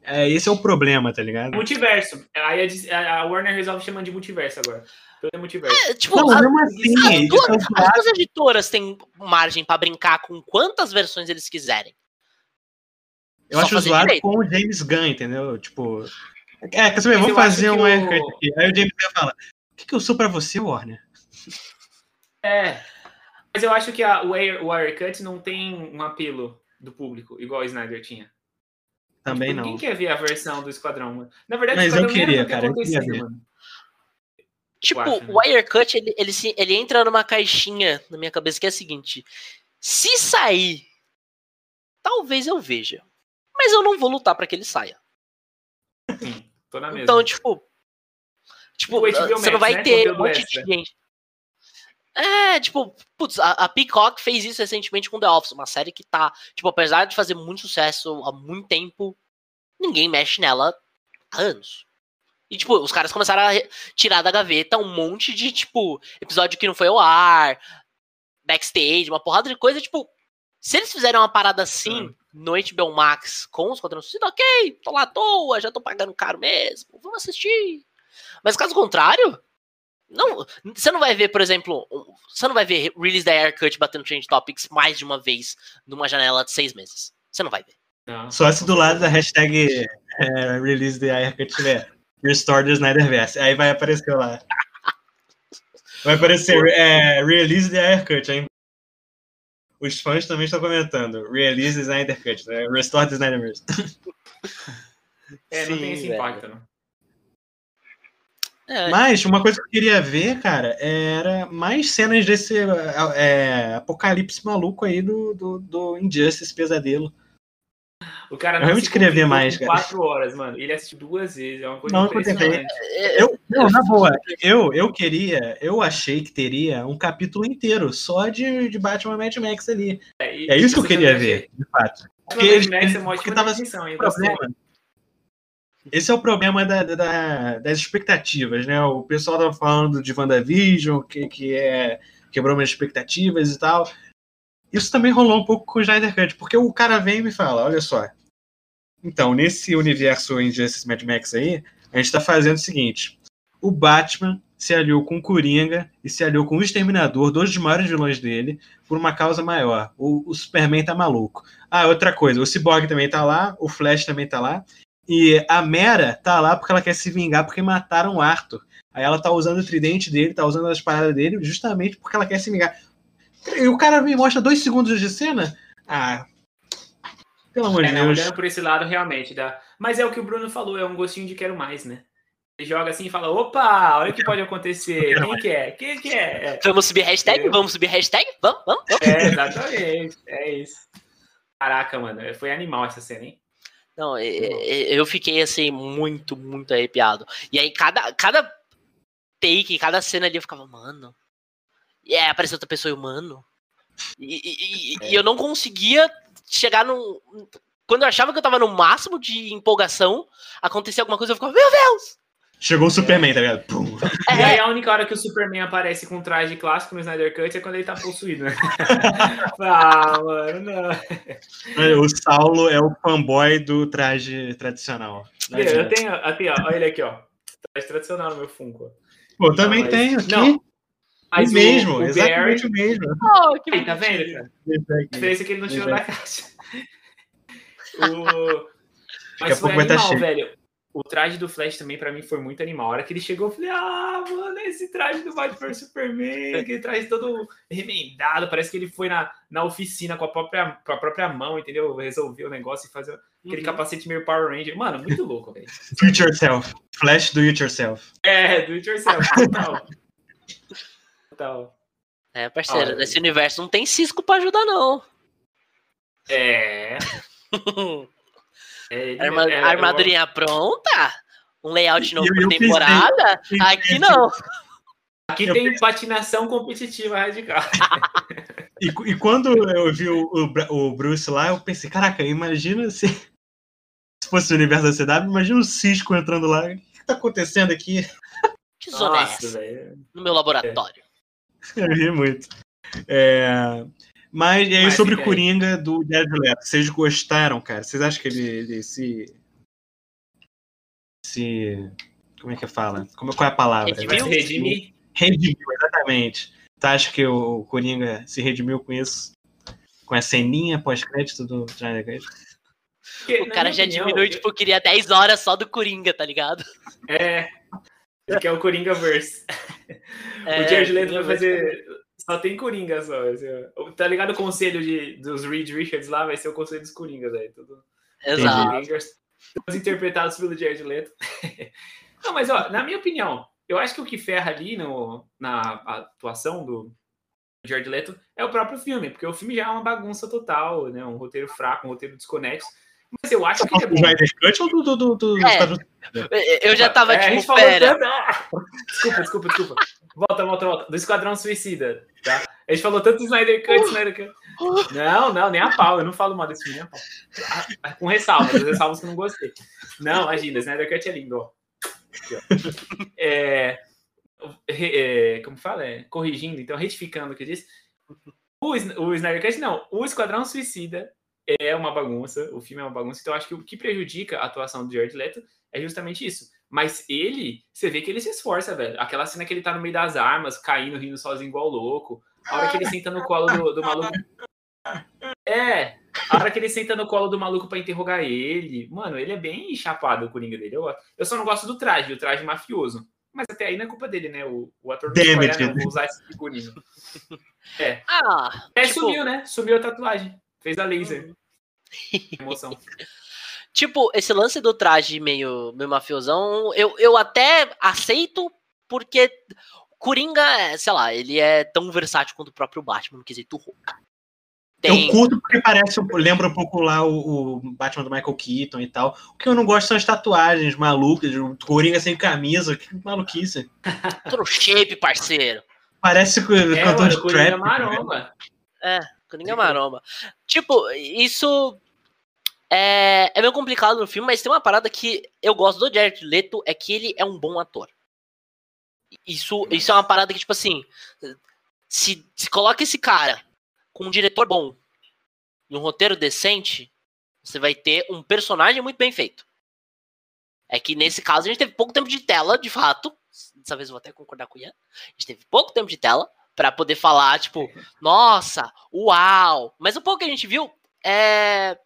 É, esse é o problema, tá ligado? Multiverso. Aí a Warner resolve chamando de multiverso agora. Tudo é multiverso. é, tipo, Não, a- assim, as, duas, as duas editoras têm margem pra brincar com quantas versões eles quiserem. Eu Só acho zoado direito. com o James Gunn, entendeu? Tipo. É, quer saber? Mas Vamos fazer um o- Wirecut aqui. Aí o James Gunn fala: O que, que eu sou pra você, Warner? É. Mas eu acho que a, o Wire- o Wirecut não tem um apelo do público, igual o Snyder tinha. Também Tipo, não. Ninguém quer ver a versão do Esquadrão, mano. Na verdade, Mas o eu queria, cara, eu queria ver. mano. Tipo, o Wirecut, ele, ele, ele entra numa caixinha na minha cabeça que é a seguinte: se sair, talvez eu veja. Mas eu não vou lutar pra que ele saia. Sim, tô na mesma. Então, tipo. Tipo, O HBO você não vai né? ter um monte de gente. É, tipo, putz, a, a Peacock fez isso recentemente com The Office, uma série que tá, tipo, apesar de fazer muito sucesso há muito tempo, ninguém mexe nela há anos. E, tipo, os caras começaram a tirar da gaveta um monte de, tipo, episódio que não foi ao ar, backstage, uma porrada de coisa, tipo, se eles fizerem uma parada assim Hum. no HBO Max com os suicida, ok, tô lá à toa, já tô pagando caro mesmo, vamos assistir. Mas caso contrário, Não, você não vai ver, por exemplo, você não vai ver release da Aircut batendo Change Topics mais de uma vez numa janela de seis meses. Você não vai ver. Não. Só se do lado da hashtag é, release da Aircut tiver Restore the Snyderverse. Aí vai aparecer lá. Vai aparecer é, Release the Aircut. Aí os fãs também estão comentando. Release the Snyder Cut, né? Restore the Snyderverse. É, não Sim, tem esse velho. impacto, não. É. Mas uma coisa que eu queria ver, cara, era mais cenas desse é, apocalipse maluco aí do, do, do Injustice Pesadelo. O cara não realmente queria ver mais, cara. Quatro horas, mano. Ele assistiu duas vezes. É uma coisa não, impressionante. Eu, não, na boa, eu, eu queria, eu achei que teria um capítulo inteiro só de, de Batman Mad Max ali. É, é isso que eu queria ver, de fato. Porque, Mad Max é uma ótima tava problema. Esse é o problema da, da, das expectativas, né? O pessoal tava falando de WandaVision, que, que é, quebrou minhas expectativas e tal. Isso também rolou um pouco com o Snyder Cut, porque o cara vem e me fala, olha só, então, nesse universo Injustice Mad Max aí, a gente está fazendo o seguinte, o Batman se aliou com o Coringa e se aliou com o Exterminador, dois dos maiores vilões dele, por uma causa maior. O, o Superman tá maluco. Ah, outra coisa, o Cyborg também tá lá, o Flash também tá lá, e a Mera tá lá porque ela quer se vingar porque mataram o Arthur. Aí ela tá usando o tridente dele, tá usando as paradas dele, justamente porque ela quer se vingar. E o cara me mostra dois segundos de cena. Ah. Pelo amor é, de Deus. Olhando por esse lado, realmente dá. Mas é o que o Bruno falou, é um gostinho de quero mais, né? Ele joga assim e fala: opa, olha o que pode acontecer. Quem que é? Quem que é? Vamos subir hashtag? Vamos subir hashtag? Vamos, vamos, vamos. É, exatamente. É isso. Caraca, mano, foi animal essa cena, hein? Não, eu fiquei assim, muito, muito arrepiado. E aí, cada, cada take, cada cena ali, eu ficava, mano. E aí apareceu outra pessoa, humano. E, e, é. e, eu não conseguia chegar no. Quando eu achava que eu tava no máximo de empolgação, acontecia alguma coisa, eu ficava, meu Deus! Chegou o Superman, tá ligado? Pum. É. E aí a única hora que o Superman aparece com traje clássico no Snyder Cut é quando ele tá possuído, né? ah, mano, não. O Saulo é o fanboy do traje tradicional. Eu tenho, aqui, ó, olha ele aqui, ó. Traje tradicional no meu Funko. Pô, também mas... tenho aqui. Não, mas o mesmo, o, exatamente Barry... o mesmo. Oh, que Aí, tá vendo, cara? A diferença é que ele não tirou da caixa. o... Mas foi animal, velho o traje do Flash também para mim foi muito animal. A hora que ele chegou, eu falei: "Ah, mano, esse traje do Batman Superman, aquele traje todo remendado, parece que ele foi na, na oficina com a própria com a própria mão, entendeu? Resolveu o negócio e fazer aquele uhum. capacete meio Power Ranger. Mano, muito louco, velho. Do it yourself. Flash do it yourself. É, do it yourself, total. total. É, parceiro, ah, nesse universo não tem Cisco para ajudar não. É. É, Arma é, armadurinha pronta? Um layout novo por temporada? Pensei, Aqui não. Aqui eu tem pensei... patinação competitiva radical. e, e, quando eu vi o, o, o, Bruce lá, eu pensei, caraca, imagina se, se fosse o universo da CW, imagina o Cisco entrando lá. O que tá acontecendo aqui? Que zona é Nossa, é essa? No meu laboratório. É. Eu ri muito. É... Mas e aí Mas, sobre o Coringa do Jared Leto, vocês gostaram, cara? Vocês acham que ele, ele, se se como é que fala? Como qual é a palavra? Redimiu? Redimir. Redimiu, exatamente. Tu acha que o Coringa se redimiu com isso? Com a ceninha pós-crédito do Jared Leto? O cara já opinião, diminuiu, eu... tipo, queria 10 horas só do Coringa, tá ligado? É. Que é o Coringa Verse. É, o Jared Leto vai fazer só tem Coringa só. Assim, tá ligado o conselho de, dos Reed Richards lá? Vai ser o conselho dos Coringas aí. Tudo, Exato. Todos interpretados pelo Jared Leto. Não, mas ó, na minha opinião, eu acho que o que ferra ali no, na atuação do Jared Leto é o próprio filme, porque o filme já é uma bagunça total, né? Um roteiro fraco, um roteiro desconexo. Mas eu acho que ele é bom. Cut ou do, do, do, do é, Eu já tava é, tipo, pera. Tanto... Desculpa, desculpa, desculpa. Volta, volta, volta. Do Esquadrão Suicida, tá? A gente falou tanto do Snyder Cut, Snyder Cut. Não, não, nem a pau. Eu não falo mal desse filme, nem a pau. Ah, com ressalvas, ressalvas que eu não gostei. Não, imagina, Snyder Cut é lindo, ó. É, é, como fala? É, corrigindo, então, retificando o que eu disse. O, o Snyder Cut, não. O Esquadrão Suicida é uma bagunça. O filme é uma bagunça. Então, acho que o que prejudica a atuação do Jared Leto é justamente isso Mas ele, você vê que ele se esforça, velho. Aquela cena que ele tá no meio das armas, caindo, rindo sozinho igual louco. A hora que ele senta no colo do, do maluco. É, a hora que ele senta no colo do maluco para interrogar ele. Mano, ele é bem chapado, o Coringa dele. Eu, eu só não gosto do traje, o traje mafioso. Mas até aí não é culpa dele, né? O, o ator não não, vou usar esse figurino. É. Ah, é, tipo... sumiu, né? Sumiu a tatuagem. Fez a laser. Emoção. Tipo, esse lance do traje meio, meio mafiosão, eu, eu até aceito, porque Coringa, sei lá, ele é tão versátil quanto o próprio Batman no quesito roupa. Tem... Eu curto porque parece, lembra um pouco lá o, o, Batman do Michael Keaton e tal. O que eu não gosto são as tatuagens malucas, o Coringa sem camisa, que maluquice. Todo shape, parceiro. Parece que é, cantor de Coringa trap. Maromba. É, Coringa maromba. Tipo, isso é, é meio complicado no filme, mas tem uma parada que eu gosto do Jared Leto, é que ele é um bom ator. Isso, isso é uma parada que, tipo assim, se, se coloca esse cara com um diretor bom e um roteiro decente, você vai ter um personagem muito bem feito. É que nesse caso a gente teve pouco tempo de tela, de fato. Dessa vez eu vou até concordar com o Ian. A gente teve pouco tempo de tela para poder falar, tipo, nossa, uau. Mas o pouco que a gente viu é.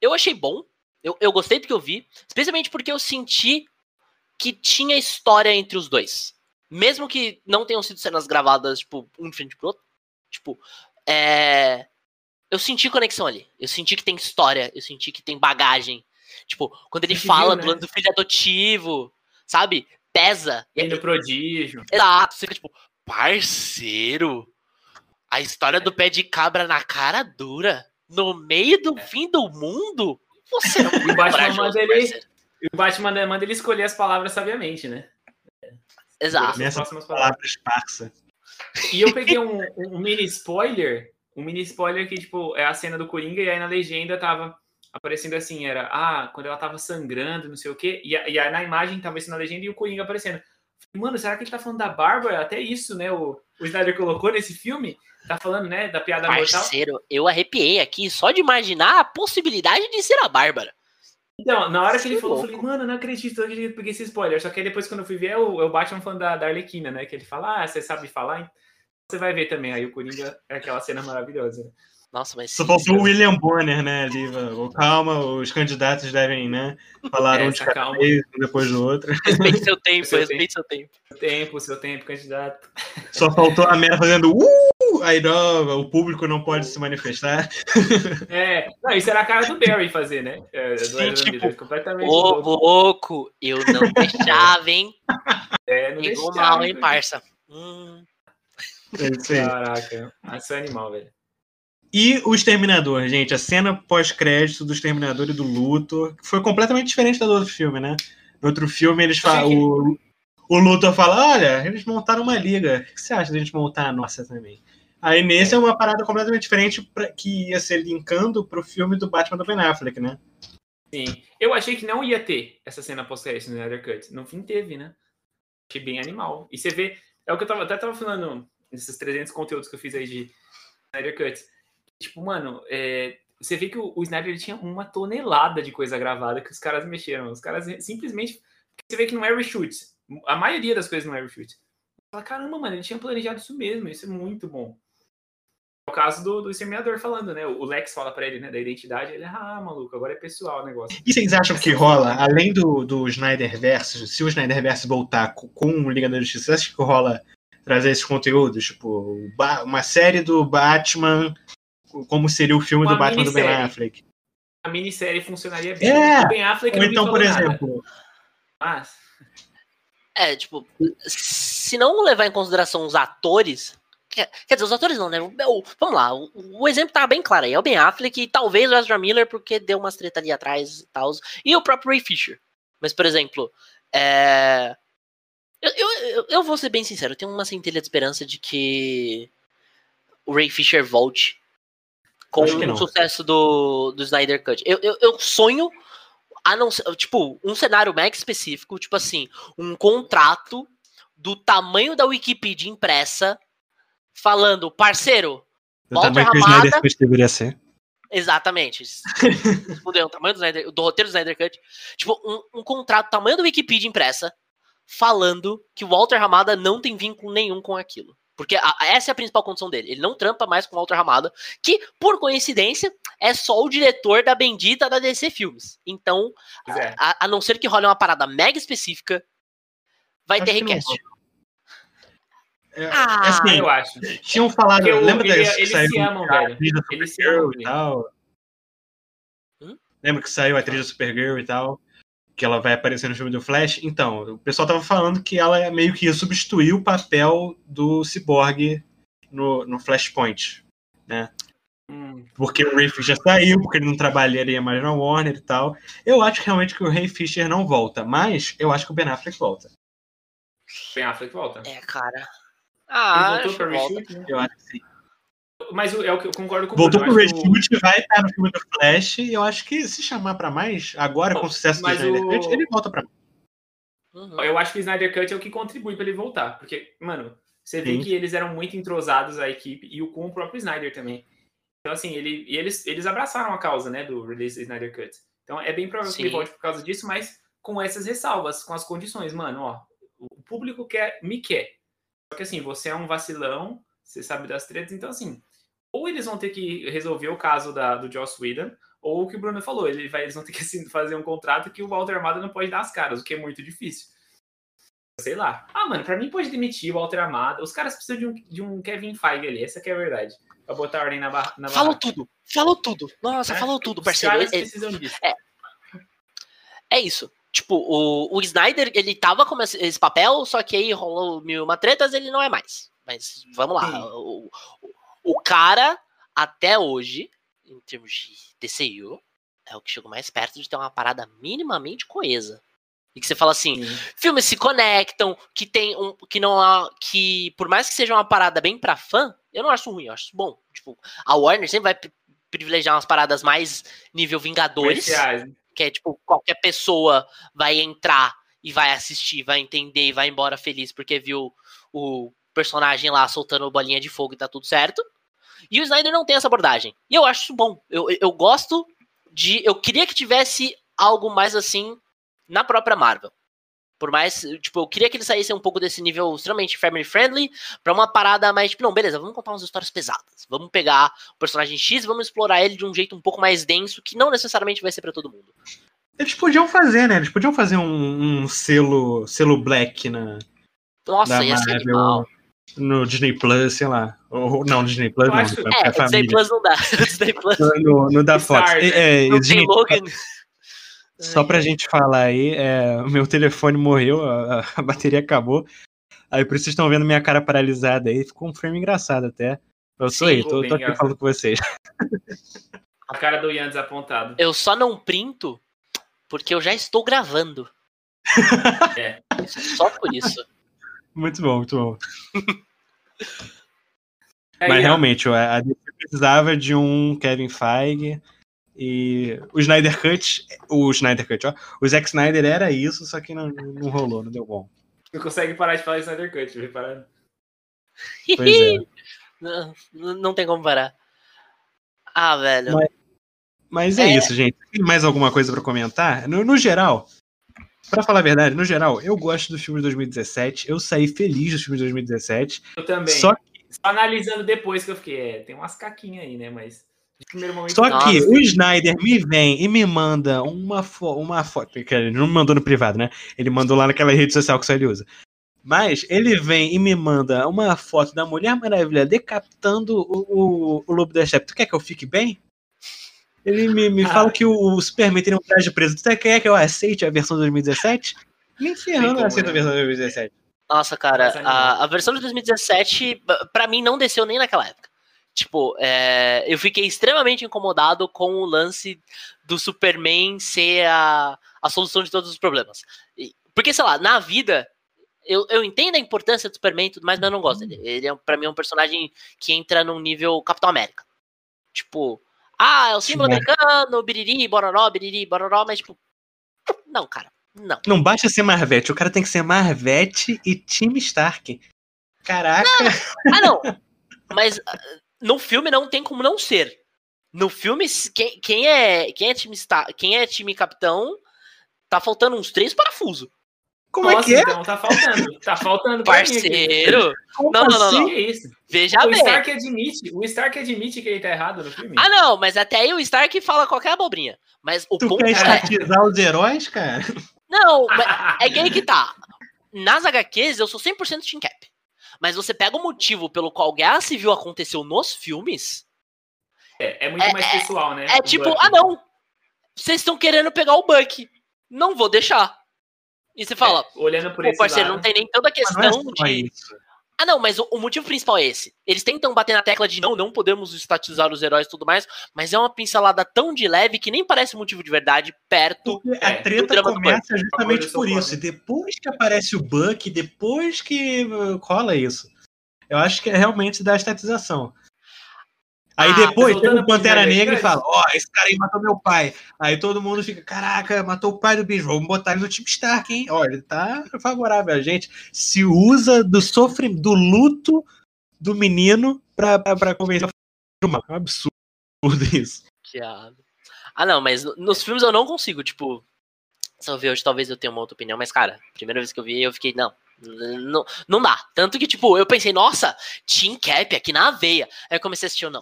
Eu achei bom. Eu, eu gostei do que eu vi. Especialmente porque eu senti que tinha história entre os dois. Mesmo que não tenham sido cenas gravadas, tipo, um de frente pro outro. Tipo, é... eu senti conexão ali. Eu senti que tem história, eu senti que tem bagagem. Tipo, quando ele fala viu, né? do filho adotivo, sabe? Pesa. E no prodígio. Exato. Você fica tipo, parceiro, a história do pé de cabra na cara dura, no meio do é. fim do mundo? Você não é o Batman manda ele, o Batman manda ele escolher as palavras sabiamente, né? Exato. Nessas palavras parça. E eu peguei um, um, mini spoiler, um mini spoiler que, tipo, é a cena do Coringa, e aí na legenda tava aparecendo assim, era, ah, quando ela tava sangrando, não sei o quê, e, e aí na imagem tava isso na legenda e o Coringa aparecendo. Mano, será que ele tá falando da Bárbara? Até isso, né, o, o Snyder colocou nesse filme, tá falando, né, da piada Parceiro, mortal. eu arrepiei aqui só de imaginar a possibilidade de ser a Bárbara. Então, na hora que ele falou, eu falei, mano, não acredito, não acredito, peguei esse spoiler. Só que aí depois, quando eu fui ver, é o, é o Batman falando da, da Arlequina, né? Que ele fala, ah, você sabe falar? Você vai ver também. Aí o Coringa é aquela cena maravilhosa. Né? Nossa, mas. Só faltou o William Bonner, né? Ali, calma, os candidatos devem, né? Falar um de cada vez, um depois do outro. Respeite seu tempo, seu respeite seu tempo. Seu tempo, seu tempo, candidato. Só faltou a Mera fazendo uh! Aí não, o público não pode se manifestar. É, não, isso era a cara do Barry fazer, né? É, Sim, tipo, completamente ô, louco. louco, eu não deixava, hein? É, não Pegou deixava, mal, hein, parça? Hum. É Caraca, esse é animal, velho. E o Exterminador, gente, a cena pós-crédito do Exterminador e do Luthor foi completamente diferente da do outro filme, né? No outro filme, eles falam. O, o Luthor fala: Olha, eles montaram uma liga. O que você acha da gente montar a nossa também? Aí nesse é, é uma parada completamente diferente pra, que ia ser linkando pro filme do Batman do Ben Affleck, né? Sim. Eu achei que não ia ter essa cena pós-crédito no Snyder Cut. No fim teve, né? Achei bem animal. E você vê. É o que eu tava, até tava falando nesses 300 conteúdos que eu fiz aí de Snyder Cut Tipo, mano, é, você vê que o, o Snyder tinha uma tonelada de coisa gravada que os caras mexeram. Os caras simplesmente. Você vê que não é reshoot. A maioria das coisas não é reshoot. Fala, caramba, mano, ele tinha planejado isso mesmo. Isso é muito bom. É o caso do, do Exterminador falando, né? O Lex fala pra ele, né, da identidade. Ele, ah, maluco, agora é pessoal o negócio. E vocês acham que rola, além do, do Snyder Versus, se o Snyder Versus voltar com, com o Liga da Justiça, você acha que rola trazer esses conteúdos? Tipo, uma série do Batman como seria o filme Uma do Batman do Ben Affleck. A minissérie funcionaria bem. É. O Ben Affleck Ou então, por exemplo. Mas... É, tipo, se não levar em consideração os atores. Quer, quer dizer, os atores não, né? O, vamos lá, o, o, exemplo tá bem claro aí. É o Ben Affleck e talvez o Ezra Miller, porque deu umas treta ali atrás e tal. E o próprio Ray Fisher. Mas, por exemplo, é... eu, eu, eu vou ser bem sincero, eu tenho uma centelha de esperança de que o Ray Fisher volte com o sucesso do, do Snyder Cut. Eu, eu, eu sonho a não ser, tipo, um cenário mega específico, tipo assim, um contrato do tamanho da Wikipedia impressa, falando, parceiro, do tamanho que o Snyder Cut deveria ser. Exatamente. O tamanho do, Snyder, do roteiro do Snyder Cut. Tipo, um, um contrato tamanho do Wikipedia impressa, falando que o Walter Ramada não tem vínculo nenhum com aquilo. Porque a, essa é a principal condição dele. Ele não trampa mais com o Walter Ramada, que, por coincidência, é só o diretor da bendita da DC Filmes. Então, é. a, a, não ser que role uma parada mega específica, vai Acho ter request. É, ah, assim, eu acho. Tinham falado. Eu, lembra ele, eles se amam, velho. Eles se amam. E tal. Hum? Lembra que saiu a atriz da Supergirl e tal? Que ela vai aparecer no filme do Flash? Então, o pessoal tava falando que ela meio que ia substituir o papel do Cyborg no, no Flashpoint, né? Hum. Porque o Ray Fisher saiu, porque ele não trabalharia mais na Warner e tal. Eu acho realmente que o Ray Fisher não volta, mas eu acho que o Ben Affleck volta. Ben Affleck volta. É, cara. Ah, ele voltou pra reshoot, né? Eu acho que sim. Mas é o que eu concordo com o Voltou pro reshoot, o... vai estar no filme do Flash, e eu acho que se chamar pra mais, agora com o sucesso do Snyder Cut, ele volta pra mais. Uhum. Eu acho que o Snyder Cut é o que contribui pra ele voltar. Porque, mano, você vê que eles eram muito entrosados, a equipe, e o com o próprio Snyder também. Então, assim, ele, e eles, eles abraçaram a causa, né, do release do Snyder Cut. Então, é bem provável Sim. que ele volte por causa disso, mas com essas ressalvas, com as condições. Mano, ó, o público quer, me quer. Só que assim, você é um vacilão, você sabe das tretas, então assim, ou eles vão ter que resolver o caso da, do Joss Whedon, ou o que o Bruno falou, ele vai, eles vão ter que assim, fazer um contrato que o Walter Amado não pode dar as caras, o que é muito difícil. Sei lá. Ah, mano, pra mim pode demitir o Walter Amado. Os caras precisam de um, de um Kevin Feige ali, essa que é a verdade. Pra botar ordem na, barra. Falou tudo, falou tudo. Nossa, é? falou tudo, parceiro. Os caras é, precisam disso. É, é isso. Tipo, o, o Snyder, ele tava com esse papel, só que aí rolou mil uma tretas, ele não é mais. Mas vamos lá. O, o, cara, até hoje, em termos de DCU, é o que chegou mais perto de ter uma parada minimamente coesa. E que você fala assim, Sim. filmes se conectam, que tem um. que não há. que por mais que seja uma parada bem pra fã, eu não acho ruim, eu acho bom. Tipo, a Warner sempre vai privilegiar umas paradas mais nível Vingadores. Comerciais. Né? que é tipo, qualquer pessoa vai entrar e vai assistir, vai entender e vai embora feliz porque viu o personagem lá soltando bolinha de fogo e tá tudo certo. E o Snyder não tem essa abordagem. E eu acho isso bom. Eu, eu gosto de. Eu queria que tivesse algo mais assim na própria Marvel. Por mais, tipo, eu queria que ele saísse um pouco desse nível extremamente family friendly pra uma parada mais, tipo, não, beleza, vamos contar umas histórias pesadas. Vamos pegar o personagem X e vamos explorar ele de um jeito um pouco mais denso, que não necessariamente vai ser para todo mundo. Eles podiam fazer, né? Eles podiam fazer um, um selo, selo black na. Nossa, ia ser animal. No Disney Plus, sei lá. Ou, não, no Disney Plus eu não. Acho... É, é Disney Plus não dá. Disney Plus. No, no da Fox. Star, é, é, não Disney... tem Logan. Só pra gente falar aí, é, o meu telefone morreu, a, a bateria acabou. Aí por isso vocês estão vendo minha cara paralisada aí. Ficou um frame engraçado até. Eu sou Sim, aí, tô, tô aqui falando com vocês. A cara do Ian desapontado. Eu só não printo porque eu já estou gravando. é. Só por isso. Muito bom, muito bom. É, Mas realmente, a DC precisava de um Kevin Feige e o Snyder Cut, o Snyder Cut, ó, o Zack Snyder era isso, só que não, não rolou, não deu bom. Não consegue parar de falar Snyder Cut, reparando. Pois é. não, não tem como parar. Ah, velho. Mas, mas é, é, isso, gente. Tem mais alguma coisa para comentar? No, no geral, para falar a verdade, no geral, eu gosto do filme de 2017. Eu saí feliz do filme de 2017. Eu também. Só, que... Só analisando depois que eu fiquei, é, tem umas caquinhas aí, né? Mas só que o Snyder me vem e me manda uma, fo uma foto. Ele não me mandou no privado, né? Ele mandou lá naquela rede social que só ele usa. Mas ele vem e me manda uma foto da Mulher Maravilha decapitando o, o, o Lobo da Steppe. Tu quer que eu fique bem? Ele me, me ah. fala que o, Superman tem um traje preso. Tu quer que eu aceite a versão de 2017? Nem ferrando eu aceito a versão de 2017. Nossa, cara, a, a versão de 2017, pra mim, não desceu nem naquela época. Tipo, é, eu fiquei extremamente incomodado com o lance do Superman ser a, a solução de todos os problemas. Porque, sei lá, na vida, eu, eu entendo a importância do Superman e tudo mais, mas eu não gosto dele. Ele, é, pra mim, é um personagem que entra num nível Capitão América. Tipo, ah, é o símbolo Sim, americano, biriri, bororó, biriri, bororó, mas, tipo, não, cara, não. Não basta ser Marvete, o cara tem que ser Marvete e Tim Stark. Caraca! Não. Ah, não! Mas no filme não tem como não ser. No filme, quem, quem, é, quem, é time quem é time capitão, tá faltando uns três parafusos. Como Nossa, é que é? Então tá faltando. Tá faltando. Parceiro. Não, não, não, assim? não. É isso. Veja o bem. Stark admite, o Stark admite que ele tá errado no filme. Ah, não, mas até aí o Stark fala qualquer abobrinha. Mas o tu ponto quer é... estatizar os heróis, cara? Não, é que aí que tá. Nas HQs, eu sou 100% Team Cap. Mas você pega o motivo pelo qual Guerra Civil aconteceu nos filmes. É, é muito é, mais pessoal, né? É tipo, ah, não. Vocês estão querendo pegar o Buck. Não vou deixar. E você fala, é, olhando por Pô, parceiro, lado, não tem nem toda a questão não é de. Isso. Ah, não, mas o, o, motivo principal é esse. Eles tentam bater na tecla de não, não podemos estatizar os heróis e tudo mais, mas é uma pincelada tão de leve que nem parece motivo de verdade perto. Porque a é, treta começa justamente por isso. Depois que aparece o Buck, depois que uh, cola isso. Eu acho que é realmente da estatização. Aí ah, depois tem o Pantera Negra e fala: Ó, oh, esse cara aí matou meu pai. Aí todo mundo fica: Caraca, matou o pai do bicho, vamos botar ele no time Stark, hein? Olha, ele tá favorável a gente. Se usa do sofrimento, do luto do menino pra, pra, pra convencer a É um absurdo isso. Ah, não, mas nos filmes eu não consigo, tipo. Se eu ver hoje, talvez eu tenha uma outra opinião, mas, cara, primeira vez que eu vi, eu fiquei, não, não, não dá. Tanto que, tipo, eu pensei, nossa, Team Cap aqui na veia. Aí eu comecei a assistir, não.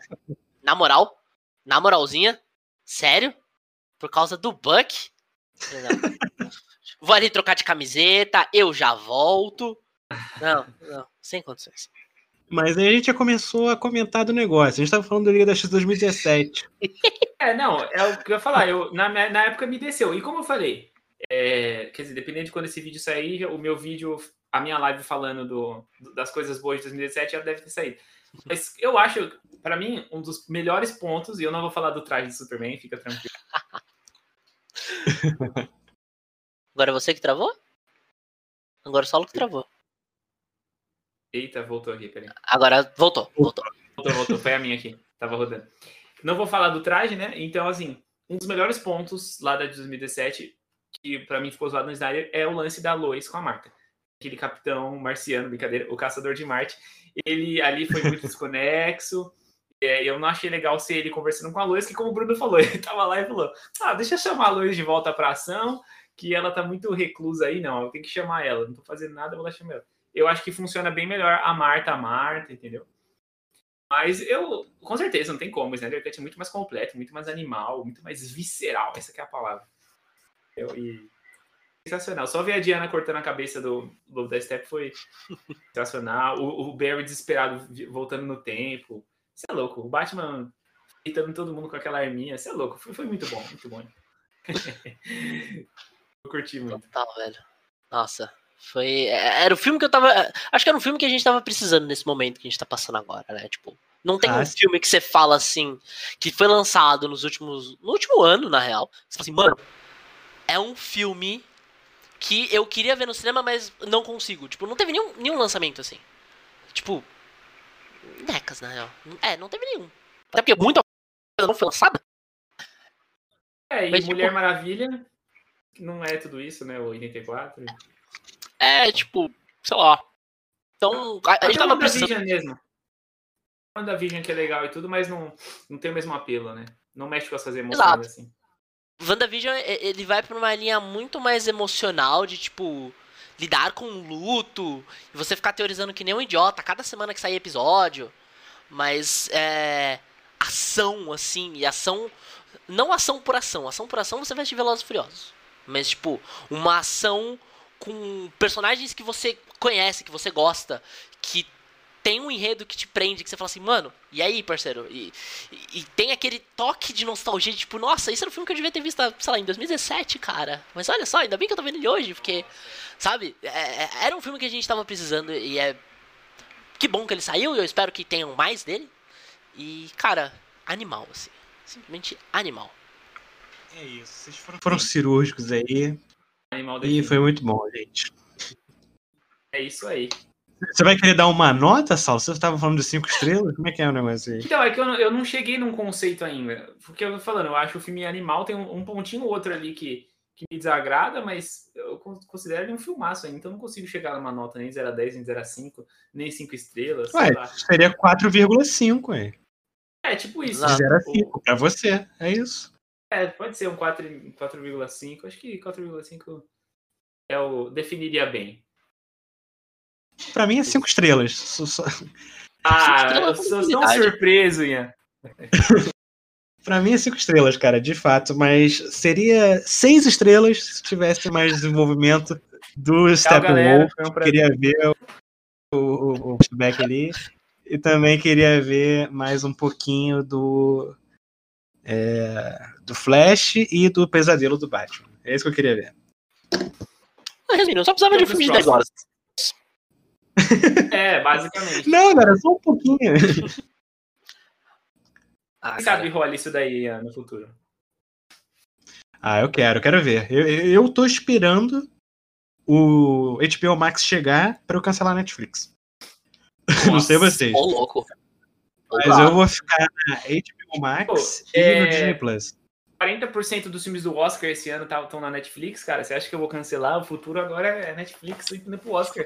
Na moral, na moralzinha, sério? Por causa do Buck? Não. Vou ali trocar de camiseta, eu já volto. Não, não, sem condições. Mas aí a gente já começou a comentar do negócio. A gente tava falando do Liga da X 2017. É, não, é o que eu ia falar. Eu, na, na época me desceu. E como eu falei, é, quer dizer, dependendo de quando esse vídeo sair, o meu vídeo a minha live falando do, das coisas boas de 2017 já deve ter saído. Mas eu acho, para mim, um dos melhores pontos, e eu não vou falar do traje de Superman, fica tranquilo. Agora é você que travou? Agora só o que travou. Eita, voltou aqui, peraí. Agora voltou, voltou. Voltou, voltou. Foi a minha aqui. Tava rodando. Não vou falar do traje, né? Então, assim, um dos melhores pontos lá da de 2017, que para mim ficou usado no Snyder, é o lance da Lois com a Marta aquele capitão marciano, brincadeira, o caçador de Marte, ele ali foi muito desconexo. É, eu não achei legal ser ele conversando com a Lois, que como o Bruno falou, ele tava lá e falou: Ah, deixa eu chamar a Lois de volta pra ação, que ela tá muito reclusa aí, não. Eu tenho que chamar ela, não tô fazendo nada, eu vou lá chamar ela. Eu acho que funciona bem melhor a Marta, a Marta, entendeu? Mas eu, com certeza, não tem como, né? O é muito mais completo, muito mais animal, muito mais visceral, essa é a palavra. Eu, e sensacional. Só ver a Diana cortando a cabeça do Lobo da Step foi sensacional. O, o Barry desesperado voltando no tempo. Você é louco. O Batman irritando todo mundo com aquela arminha. Você é louco. Foi, foi muito bom, muito bom. eu curti muito. Total, velho. Nossa. Foi. É, era o filme que eu tava. Acho que era um filme que a gente tava precisando nesse momento que a gente tá passando agora, né? Tipo, não tem ah, um filme que você fala assim, que foi lançado nos últimos. No último ano, na real. Você fala assim, mano, é um filme que eu queria ver no cinema, mas não consigo. Tipo, não teve nenhum, nenhum lançamento assim. Tipo, décadas, na real. É, não teve nenhum. Até porque muita coisa não foi lançada. É, e mas, Mulher tipo, Maravilha não é tudo isso, né? O 84. É, tipo, sei lá. Então, a, a gente tava precisando. mesmo. Vision que é legal e tudo, mas não, não tem o mesmo apelo, né? Não mexe com as suas emoções Exato. assim. WandaVision, ele vai pra uma linha muito mais emocional de, tipo, lidar com luto, e você ficar teorizando que nem um idiota cada semana que sai episódio. Mas, é. Ação, assim, e ação. Não ação por ação. Ação por ação você vai assistir Velozes Furiosos. Mas, tipo, uma ação com personagens que você conhece, que você gosta, que tem um enredo que te prende, que você fala assim, mano, e aí, parceiro? E, e, e, tem aquele toque de nostalgia, tipo, nossa, isso era um filme que eu devia ter visto, sei lá, em 2017, cara. Mas olha só, ainda bem que eu tô vendo ele hoje, porque, sabe, é, é, era um filme que a gente tava precisando e é. Que bom que ele saiu e eu espero que tenham mais dele. E, cara, animal, assim. Simplesmente animal. É isso, vocês foram, foram cirúrgicos aí. Animal e foi muito bom, gente. É isso aí. Você vai querer dar uma nota, Saulo? Você estava falando de cinco estrelas? Como é que é o negócio aí? Então, é que eu não, eu não cheguei num conceito ainda. Porque eu tô falando, eu acho o filme animal, tem um, um pontinho ou outro ali que, que me desagrada, mas eu considero ele um filmaço ainda, então eu não consigo chegar numa nota nem 0 a 10, nem 0 a 5, nem 5 estrelas. Ué, seria 4,5, é. É, tipo isso. De 0 a 5, pra você. É isso. É, pode ser um 4 4,5. Acho que 4,5 é o definiria bem. Pra mim é 5 estrelas. Só- só- Ah, estrelas eu sou tão surpreso, Ian. Pra mim é 5 estrelas, cara, de fato. Mas seria 6 estrelas se tivesse mais desenvolvimento do. Steppenwolf. Um. Queria ver o, o, o feedback ali. E também queria ver mais um pouquinho do. é, do Flash e do Pesadelo do Batman. É isso que eu queria ver. Resumindo, eu só precisava de um filme de 10 horas. É, basicamente. Não, cara, só um pouquinho. Ah, Quem sabe rola isso daí no futuro? Ah, eu quero, eu quero ver. Eu, eu tô esperando o HBO Max chegar pra eu cancelar a Netflix. Não sei Nossa. vocês. Ô, louco. Mas eu vou ficar na HBO Max Pô, e é- no Disney Plus. 40% dos filmes do Oscar esse ano estão na Netflix, cara. Você acha que eu vou cancelar? O futuro agora é Netflix indo pro Oscar.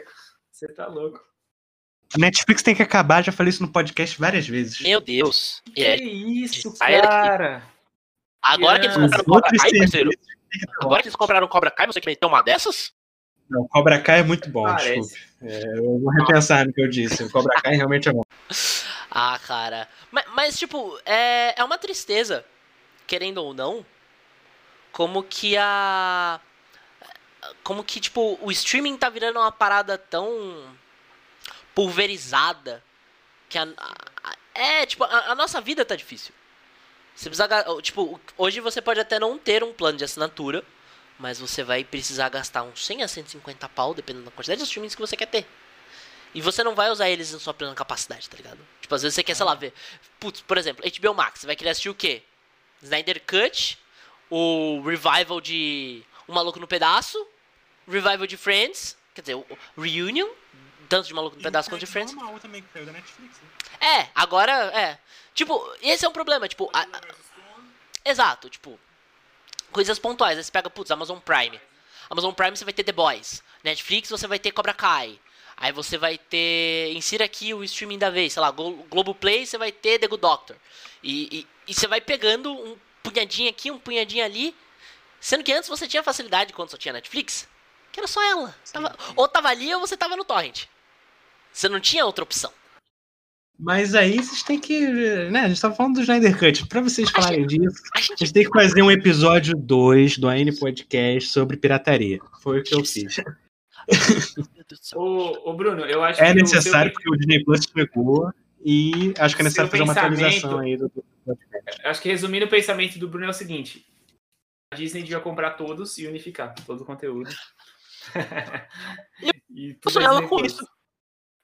Você tá louco. A Netflix tem que acabar, já falei isso no podcast várias vezes. Meu Deus. Que É, isso, cara? agora que eles Os compraram Cobra Kai, parceiro. que. Agora que eles compraram Cobra Kai, você quer meter uma dessas? Não, Cobra Kai é muito bom, Parece. desculpe. É, eu vou repensar no que eu disse. O Cobra Kai realmente é bom. Ah, cara. Mas, mas, tipo, é, é uma tristeza, querendo ou não, como que a. Como que, tipo, o streaming tá virando uma parada tão pulverizada que a. a- é, tipo, a, a nossa vida tá difícil. Você precisa. Tipo, hoje você pode até não ter um plano de assinatura, mas você vai precisar gastar uns 100 a 150 pau, dependendo da quantidade de streamings que você quer ter. E você não vai usar eles em sua plena capacidade, tá ligado? Tipo, às vezes você quer, sei lá, ver. Putz, por exemplo, HBO Max, você vai querer assistir o quê? Snyder Cut, o revival de Um Maluco no Pedaço, revival de Friends, quer dizer, o Reunion, tanto de Maluco no Pedaço quanto de Friends. normal também, que saiu da Netflix. né? É, agora, é. Tipo, esse é um problema, tipo. a- a- exato, tipo. Coisas pontuais. Aí você pega, putz, Amazon Prime. Amazon Prime você vai ter The Boys. Netflix você vai ter Cobra Kai. Aí você vai ter. Insira aqui o streaming da vez, sei lá, Glo- Globoplay você vai ter The Good Doctor. E, e, e você vai pegando um punhadinho aqui, um punhadinho ali. Sendo que antes você tinha facilidade quando só tinha Netflix. Que era só ela. Tava- ou tava ali ou você tava no Torrent. Você não tinha outra opção. Mas aí vocês têm que. Né, a gente tava falando do Snyder Cut. Pra vocês falarem disso, A a gente gente tem que fazer um episódio 2 do AN Podcast sobre pirataria. Foi o que eu fiz. Meu Deus do céu. Ô, ô, Bruno, eu acho É que o necessário seu- porque o Disney Plus chegou e acho que é O necessário seu fazer uma atualização aí do. do podcast. Acho que resumindo o pensamento do Bruno é o seguinte: a Disney devia comprar todos e unificar todo o conteúdo. Eu tudo sonhava Disney com isso.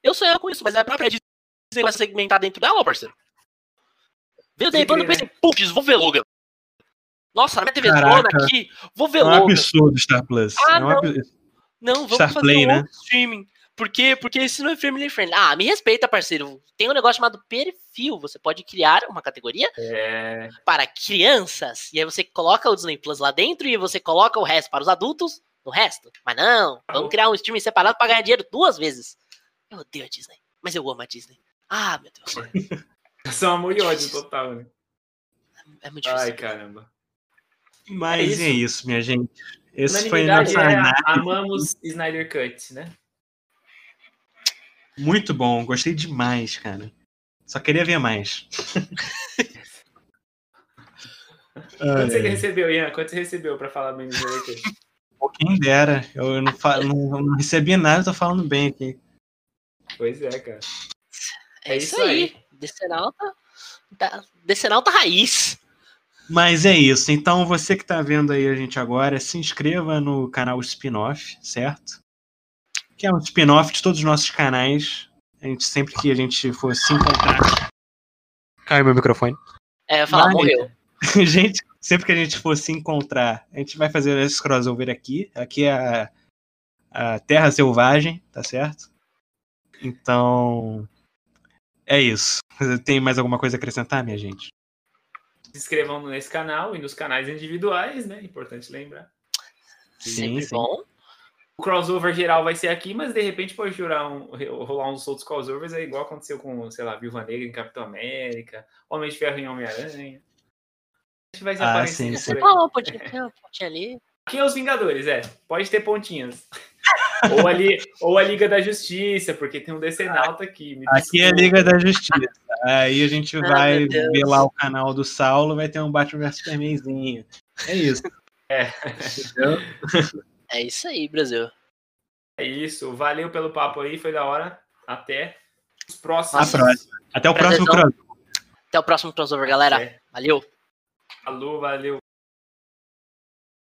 Eu sonhava com isso, mas a própria Disney vai segmentar dentro dela, parceiro. Veio dentro e querer, pensei, putz, vou ver Logan. Nossa, na minha TV Caraca. zona aqui, vou ver É um Logan. absurdo Star Plus. Ah, é um não. absurdo. Não, vamos Star fazer Play, um né? streaming. Por quê? Porque esse não é family friendly. Ah, me respeita, parceiro. Tem um negócio chamado perfil. Você pode criar uma categoria É, para crianças. E aí você coloca o Disney Plus lá dentro e você coloca o resto para os adultos no resto. Mas não, vamos criar um streaming separado para ganhar dinheiro duas vezes. Eu odeio a Disney, mas eu amo a Disney. Ah, meu Deus. são amor e ódio total, né? É muito difícil. Ai, caramba. Mas É é isso. isso, minha gente. Esse foi nossa é análise. amamos Snyder Cut, né? Muito bom, gostei demais, cara. Só queria ver mais. Quanto você recebeu, Ian? Quanto você recebeu pra falar bem do Snyder Cut? Quem dera. Eu não, fa- não- não recebi nada, tô falando bem aqui. Pois é, cara. É, é isso isso aí. aí. Decenalta. Da, Decenalta raiz. Mas é isso. Então, você que tá vendo aí a gente agora, se inscreva no canal Spin-Off, certo? Que é um spin-off de todos os nossos canais. A gente, sempre que a gente for se encontrar. Caiu meu microfone. É, falar, Mas- morreu. gente, sempre que a gente for se encontrar, a gente vai fazer esse crossover aqui. Aqui é a, a Terra Selvagem, tá certo? Então. É isso. Tem mais alguma coisa a acrescentar, minha gente? Se inscrevam nesse canal e nos canais individuais, né? Importante lembrar. Sim, sim. bom. o crossover geral vai ser aqui, mas de repente pode jurar um, rolar uns outros crossovers, é igual aconteceu com, sei lá, Viúva Negra em Capitão América, Homem de Ferro em Homem-Aranha. A gente vai se ah, sim, sim. Ah, pode ter uma pontinha ali. Aqui é os Vingadores, é. Pode ter pontinhas. ou, ali, ou a Liga da Justiça, porque tem um Decenalta aqui. Aqui é a Liga da Justiça. Aí a gente ah, vai ver lá o canal do Saulo, vai ter um Batman vs Supermanzinho. É isso. É. É isso aí, Brasil. É isso. Valeu pelo papo aí, foi da hora. Até os próximos. Até o próximo crossover. Até o próximo crossover, galera. Valeu. Falou, valeu.